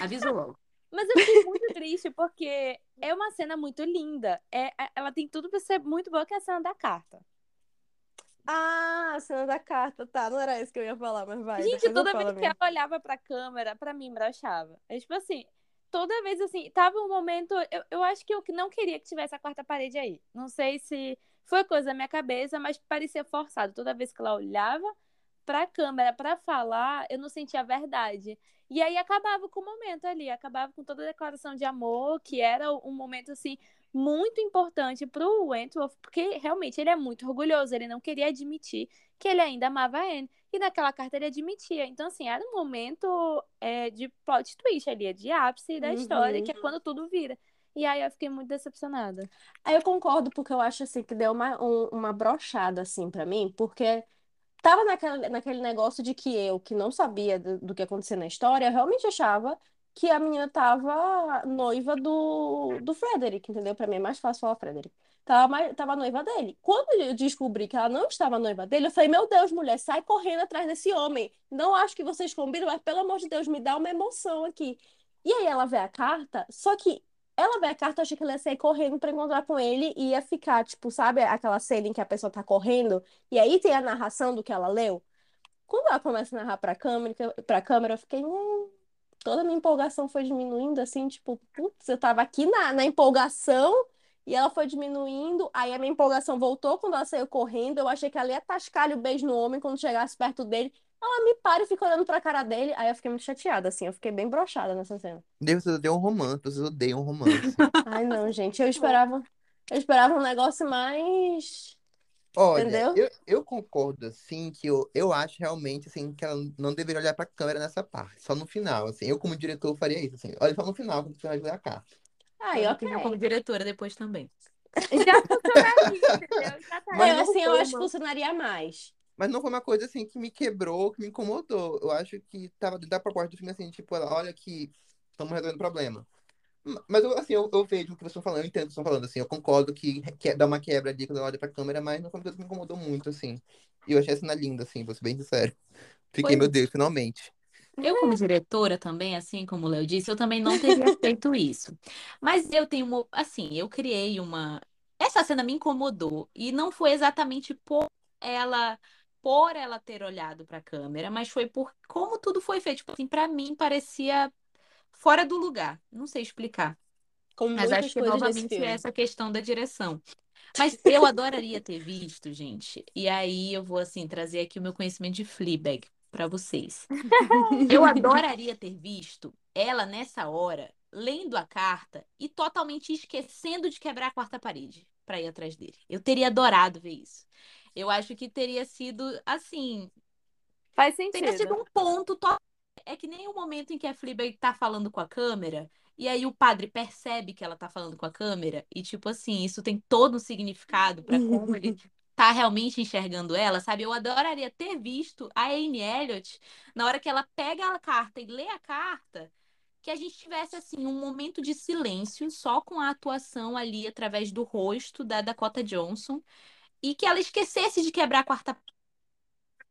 Aviso logo. Mas eu fiquei muito triste porque é uma cena muito linda. É, é- ela tem tudo pra ser muito boa, que é a cena da carta. Ah, a cena da carta, tá. Não era isso que eu ia falar, mas vai. Gente, toda falo vez que ela olhava pra câmera, pra mim, broxava. É tipo assim, toda vez assim, tava um momento. Eu, eu acho que eu não queria que tivesse a quarta parede aí. Não sei se foi coisa da minha cabeça, mas parecia forçado. Toda vez que ela olhava pra câmera pra falar, eu não sentia a verdade. E aí acabava com o momento ali, acabava com toda a declaração de amor, que era um momento assim muito importante pro Wentworth, porque realmente ele é muito orgulhoso, ele não queria admitir que ele ainda amava a Anne. E naquela carta ele admitia. Então, assim, era um momento é, de plot twist ali, de ápice da história, Uhum. que é quando tudo vira. E aí eu fiquei muito decepcionada. Aí eu concordo, porque eu acho assim que deu uma, um- uma brochada assim pra mim, porque tava naquele, naquele negócio de que eu, que não sabia do, do que acontecia na história, eu realmente achava que a menina tava noiva do, do Frederick, entendeu? Pra mim é mais fácil falar Frederick. Tava, mais- tava noiva dele. Quando eu descobri que ela não estava noiva dele, eu falei, meu Deus, mulher, sai correndo atrás desse homem. Não acho que vocês combinam, mas pelo amor de Deus, me dá uma emoção aqui. E aí ela vê a carta, só que ela vê a carta, achei que ela ia sair correndo pra encontrar com ele e ia ficar, tipo, sabe aquela cena em que a pessoa tá correndo e aí tem a narração do que ela leu? Quando ela começa a narrar pra câmera, pra câmera, eu fiquei, hum, toda a minha empolgação foi diminuindo, assim, tipo, putz, eu tava aqui na, na empolgação e ela foi diminuindo, aí a minha empolgação voltou quando ela saiu correndo, eu achei que ela ia tascar o beijo no homem quando chegasse perto dele. Ela me para e fica olhando pra cara dele, aí eu fiquei muito chateada, assim, eu fiquei bem broxada nessa cena. Deus, Vocês odeiam um romance, vocês odeiam um romance. Ai, não, gente, eu esperava, eu esperava um negócio mais. Olha, Entendeu? eu, eu concordo, assim, que eu, eu acho realmente, assim, que ela não deveria olhar pra câmera nessa parte, só no final, assim. Eu, como diretor, faria isso, assim. Olha só no final, quando você vai ler a carta. Ai, Minha ok. opinião como diretora depois também. Já funcionaria, entendeu? Já tá Mas Eu, não assim, eu acho que funcionaria mais. Mas não foi uma coisa, assim, que me quebrou, que me incomodou. Eu acho que tava dentro da proposta do filme, assim, tipo, ela, olha que estamos resolvendo o problema. Ma- Mas, eu, assim, eu, eu vejo o que vocês estão falando, eu entendo o que vocês estão falando, assim, eu concordo que, que dá uma quebra ali quando ela olha pra câmera, mas não foi uma coisa que me incomodou muito, assim. E eu achei a cena linda, assim, vou ser bem sincero. Fiquei, meu é. Deus, finalmente. Eu, como diretora também, assim como o Léo disse, eu também não teria feito isso. Mas eu tenho uma, assim, eu criei uma. Essa cena me incomodou e não foi exatamente por ela, por ela ter olhado para a câmera, mas foi por como tudo foi feito. Tipo assim, para mim parecia fora do lugar. Não sei explicar. Como Mas acho que novamente é essa questão da direção. Mas eu adoraria ter visto, gente. E aí eu vou assim trazer aqui o meu conhecimento de Fleabag para vocês. Eu adoraria ter visto ela nessa hora lendo a carta e totalmente esquecendo de quebrar a quarta parede para ir atrás dele. Eu teria adorado ver isso. Eu acho que teria sido assim, Faz Teria sido sentido. um ponto. to- É que nem o momento em que a Fleabag tá falando com a câmera, e aí o padre percebe que ela tá falando com a câmera, e tipo assim, isso tem todo um significado pra como ele tá realmente enxergando ela, sabe? Eu adoraria ter visto a Anne Elliot na hora que ela pega a carta e lê a carta, que a gente tivesse assim um momento de silêncio, só com a atuação ali através do rosto da Dakota Johnson, e que ela esquecesse de quebrar a quarta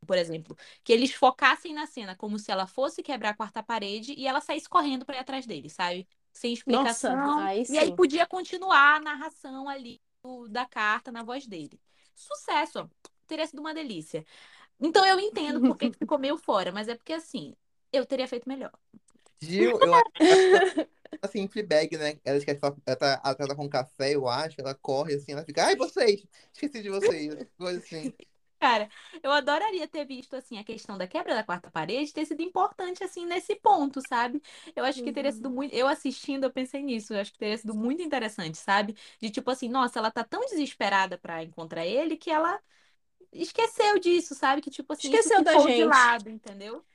por exemplo, que eles focassem na cena como se ela fosse quebrar a quarta parede e ela saísse correndo para ir atrás dele, sabe? Sem explicação. Nossa, aí E aí podia continuar a narração ali do- da carta na voz dele. Sucesso, ó. teria sido uma delícia. Então eu entendo por que que ficou meio fora, mas é porque assim, eu teria feito melhor. Gil, eu acho que assim, Fleabag, né? Ela esquece, ela tá, ela tá com café, eu acho, ela corre assim, ela fica, ai, vocês, esqueci de vocês, coisa assim. Cara, eu adoraria ter visto assim a questão da quebra da quarta parede ter sido importante assim nesse ponto, sabe? Eu acho que teria sido muito, eu assistindo, eu pensei nisso, eu acho que teria sido muito interessante, sabe? De tipo assim, nossa, ela tá tão desesperada pra encontrar ele que ela esqueceu disso, sabe? Que tipo assim, Esqueceu da ficou de gente. lado, entendeu?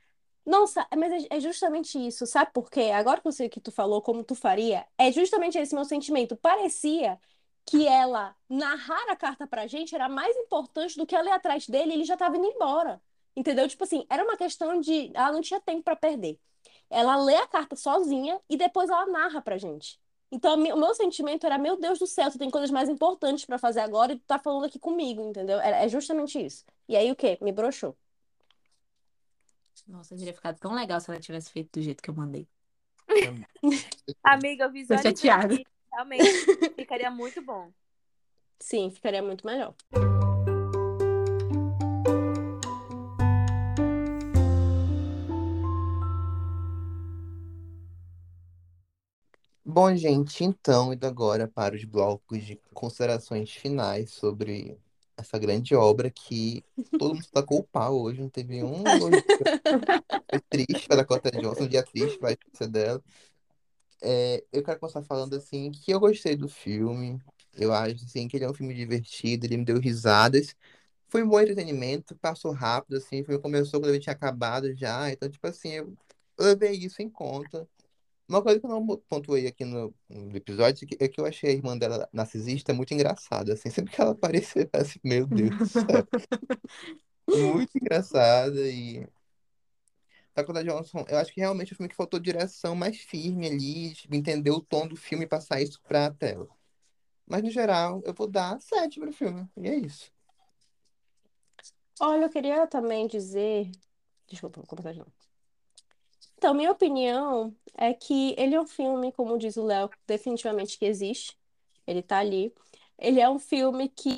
Nossa, mas é é justamente isso, sabe por quê? Agora que eu sei o que tu falou, como tu faria, é justamente esse meu sentimento. Parecia que ela narrar a carta pra gente era mais importante do que ela ir atrás dele, e ele já tava indo embora. Entendeu? Tipo assim, era uma questão de. Ela não tinha tempo pra perder. Ela lê a carta sozinha e depois ela narra pra gente. Então, o meu sentimento era: meu Deus do céu, tu tem coisas mais importantes pra fazer agora e tu tá falando aqui comigo, entendeu? É é justamente isso. E aí o quê? Me broxou. Nossa, teria ficado tão legal se ela tivesse feito do jeito que eu mandei. Amiga, eu visualizei chateada. aqui, realmente ficaria muito bom. Sim, ficaria muito melhor. Bom, gente, então, indo agora para os blocos de considerações finais sobre essa grande obra que todo mundo tacou o pau hoje, não teve um. Foi triste para a Dakota Johnson, um dia triste para a esquecer dela. É, eu quero começar falando assim que eu gostei do filme. Eu acho assim que ele é um filme divertido, ele me deu risadas. Foi um bom entretenimento, passou rápido, assim, o filme começou quando ele tinha acabado já, então, tipo assim, eu levei isso em conta. Uma coisa que eu não pontuei aqui no, no episódio é que, é que eu achei a irmã dela narcisista muito engraçada, assim, sempre que ela aparecia, assim, meu Deus muito engraçada e Dakota Johnson, eu acho que realmente é um filme que faltou direção mais firme ali, entender o tom do filme e passar isso pra tela. Mas no geral, eu vou dar sete pro filme, e é isso. Olha, eu queria também dizer. Desculpa, vou começar de novo. Então, minha opinião é que ele é um filme, como diz o Léo, definitivamente que existe. Ele tá ali. Ele é um filme que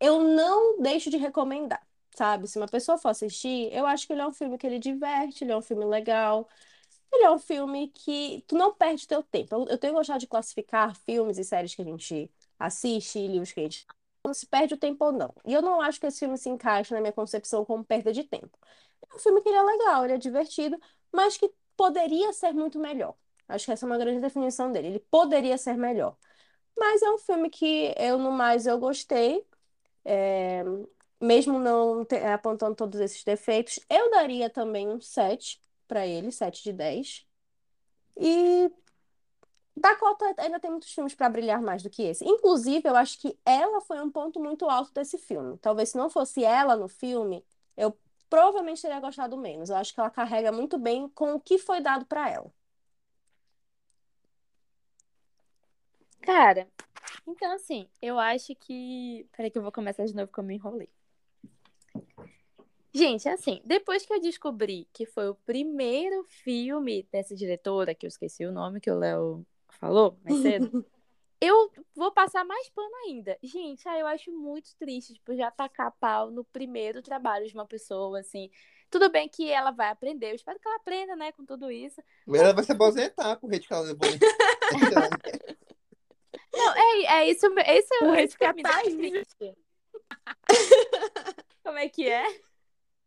eu não deixo de recomendar, sabe? Se uma pessoa for assistir, eu acho que ele é um filme que ele diverte, ele é um filme legal. Ele é um filme que tu não perde teu tempo. Eu, tenho gostado de classificar filmes e séries que a gente assiste, livros que a gente não se perde o tempo ou não. E eu não acho que esse filme se encaixa na minha concepção como perda de tempo. É um filme que ele é legal, ele é divertido, mas que poderia ser muito melhor. Acho que essa é uma grande definição dele. Ele poderia ser melhor. Mas é um filme que eu, no mais, eu gostei. É, mesmo não te- apontando todos esses defeitos, eu daria também um 7 para ele, 7 de 10. E Dakota ainda tem muitos filmes para brilhar mais do que esse. Inclusive, eu acho que ela foi um ponto muito alto desse filme. Talvez se não fosse ela no filme, eu provavelmente teria gostado menos. Eu acho que ela carrega muito bem com o que foi dado para ela. Cara, então assim, eu acho que. Peraí que eu vou começar de novo que eu me enrolei. Gente, assim, depois que eu descobri que foi o primeiro filme dessa diretora, que eu esqueci o nome que o Léo falou mais cedo, eu vou passar mais pano ainda. Gente, ah, eu acho muito triste, tipo, já tacar pau no primeiro trabalho de uma pessoa, assim. Tudo bem que ela vai aprender, eu espero que ela aprenda, né, com tudo isso. Ela vai se aposentar com o hate que ela levou. Não, é, é isso, me- esse é O que me dá. Como é que é?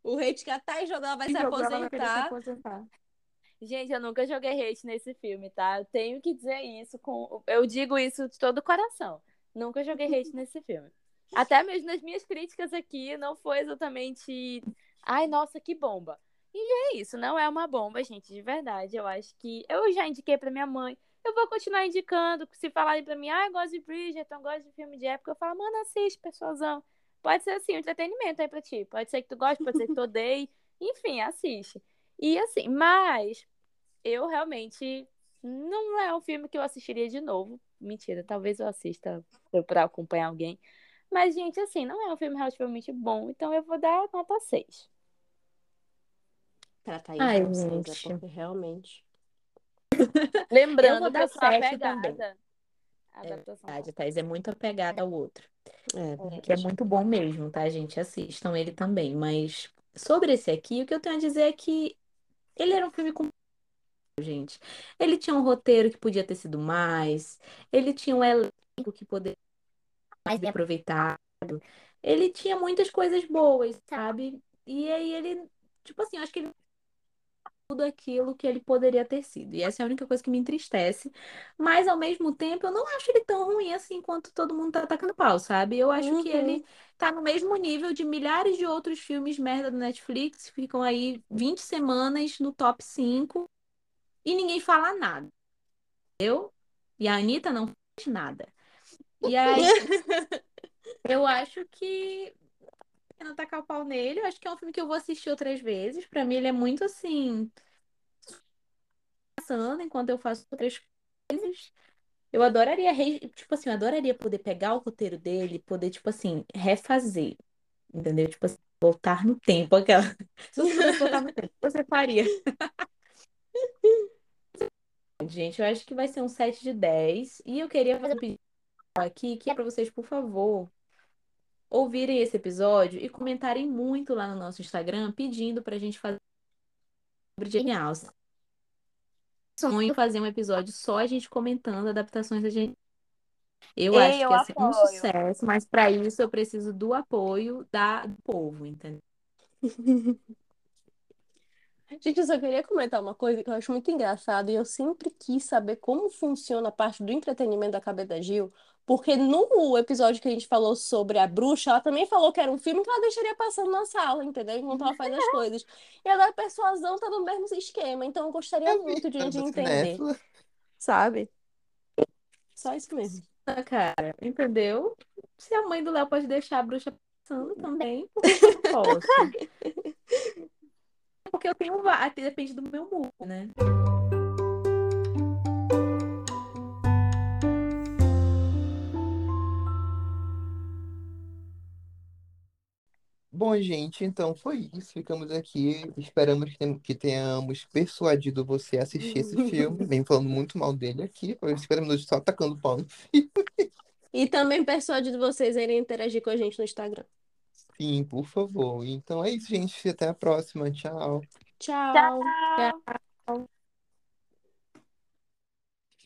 O hate que a Thaís jogou, ela vai se Jogou, ela vai querer se aposentar. aposentar. Gente, eu nunca joguei hate nesse filme, tá? Eu tenho que dizer isso com. Eu digo isso de todo o coração. Nunca joguei hate nesse filme. Até mesmo nas minhas críticas aqui, não foi exatamente. Ai, nossa, que bomba. E é isso, não é uma bomba, gente, de verdade. Eu acho que. Eu já indiquei pra minha mãe. Eu vou continuar indicando. Se falarem pra mim, ah, eu gosto de Bridgerton, gosto de filme de época, eu falo, mano, assiste, pessoalzão. Pode ser assim, um entretenimento aí pra ti. Pode ser que tu goste, pode ser que tu odeie. Enfim, assiste. E assim, mas eu realmente não é um filme que eu assistiria de novo. Mentira, talvez eu assista pra acompanhar alguém. Mas, gente, assim, não é um filme relativamente bom, então eu vou dar nota 6. Pra Thaís, Ai, né? gente. Porque realmente. Lembrando Eu vou que dar eu sou apegada também. É adaptação. verdade, a Thaís é muito apegada ao outro. É, Que é muito bom mesmo, tá, gente? Assistam ele também. Mas sobre esse aqui, o que eu tenho a dizer é que ele era um filme com. Gente, ele tinha um roteiro que podia ter sido mais, ele tinha um elenco que poderia ser mais bem aproveitado, ele tinha muitas coisas boas, sabe? E aí ele, tipo assim, eu acho que ele tudo aquilo que ele poderia ter sido. E essa é a única coisa que me entristece. Mas, ao mesmo tempo, eu não acho ele tão ruim assim quanto todo mundo tá atacando pau, sabe? Eu acho que Uhum. ele tá no mesmo nível de milhares de outros filmes merda do Netflix, ficam aí 20 semanas no top 5 e ninguém fala nada. Eu e a Anitta não faz nada. E aí, eu acho que não tacar o pau nele. Eu acho que é um filme que eu vou assistir outras vezes. Pra mim, ele é muito assim. Passando enquanto eu faço outras coisas. Eu adoraria, tipo assim, eu adoraria poder pegar o roteiro dele, poder, tipo assim, refazer. Entendeu? Tipo assim, voltar no tempo. Aquela... Se você pudesse voltar no tempo, o que você faria? Gente, eu acho que vai ser um 7 de 10. E eu queria fazer um pedido aqui, que é pra vocês, por favor, ouvirem esse episódio e comentarem muito lá no nosso Instagram, pedindo pra gente fazer sobre Jane Austen. Sonho em fazer um episódio só a gente comentando adaptações da Jane. Eu Ei, acho que ia ser um apoio. sucesso, mas para isso eu preciso do apoio da, do povo, entendeu? Gente, eu só queria comentar uma coisa que eu acho muito engraçado e eu sempre quis saber como funciona a parte do entretenimento da cabeça da Gil, porque no episódio que a gente falou sobre a bruxa, ela também falou que era um filme que ela deixaria passando na sala, entendeu? Enquanto ela faz as coisas. E agora a persuasão tá no mesmo esquema, então eu gostaria É muito de, de verdade, entender, cinéfila. sabe? Só isso mesmo. Ah, Cara, entendeu? Se a mãe do Léo pode deixar a bruxa passando também, por que eu não posso? Porque eu tenho depende do meu mood, né? Bom, gente, então foi isso. Ficamos aqui. Esperamos que tem- que tenhamos persuadido você a assistir esse filme. Vem falando muito mal dele aqui. Foi 50 minutos só atacando pau no E também persuadido vocês a irem interagir com a gente no Instagram. fim, por favor. Então é isso, gente. Até a próxima. Tchau. Tchau. Tchau.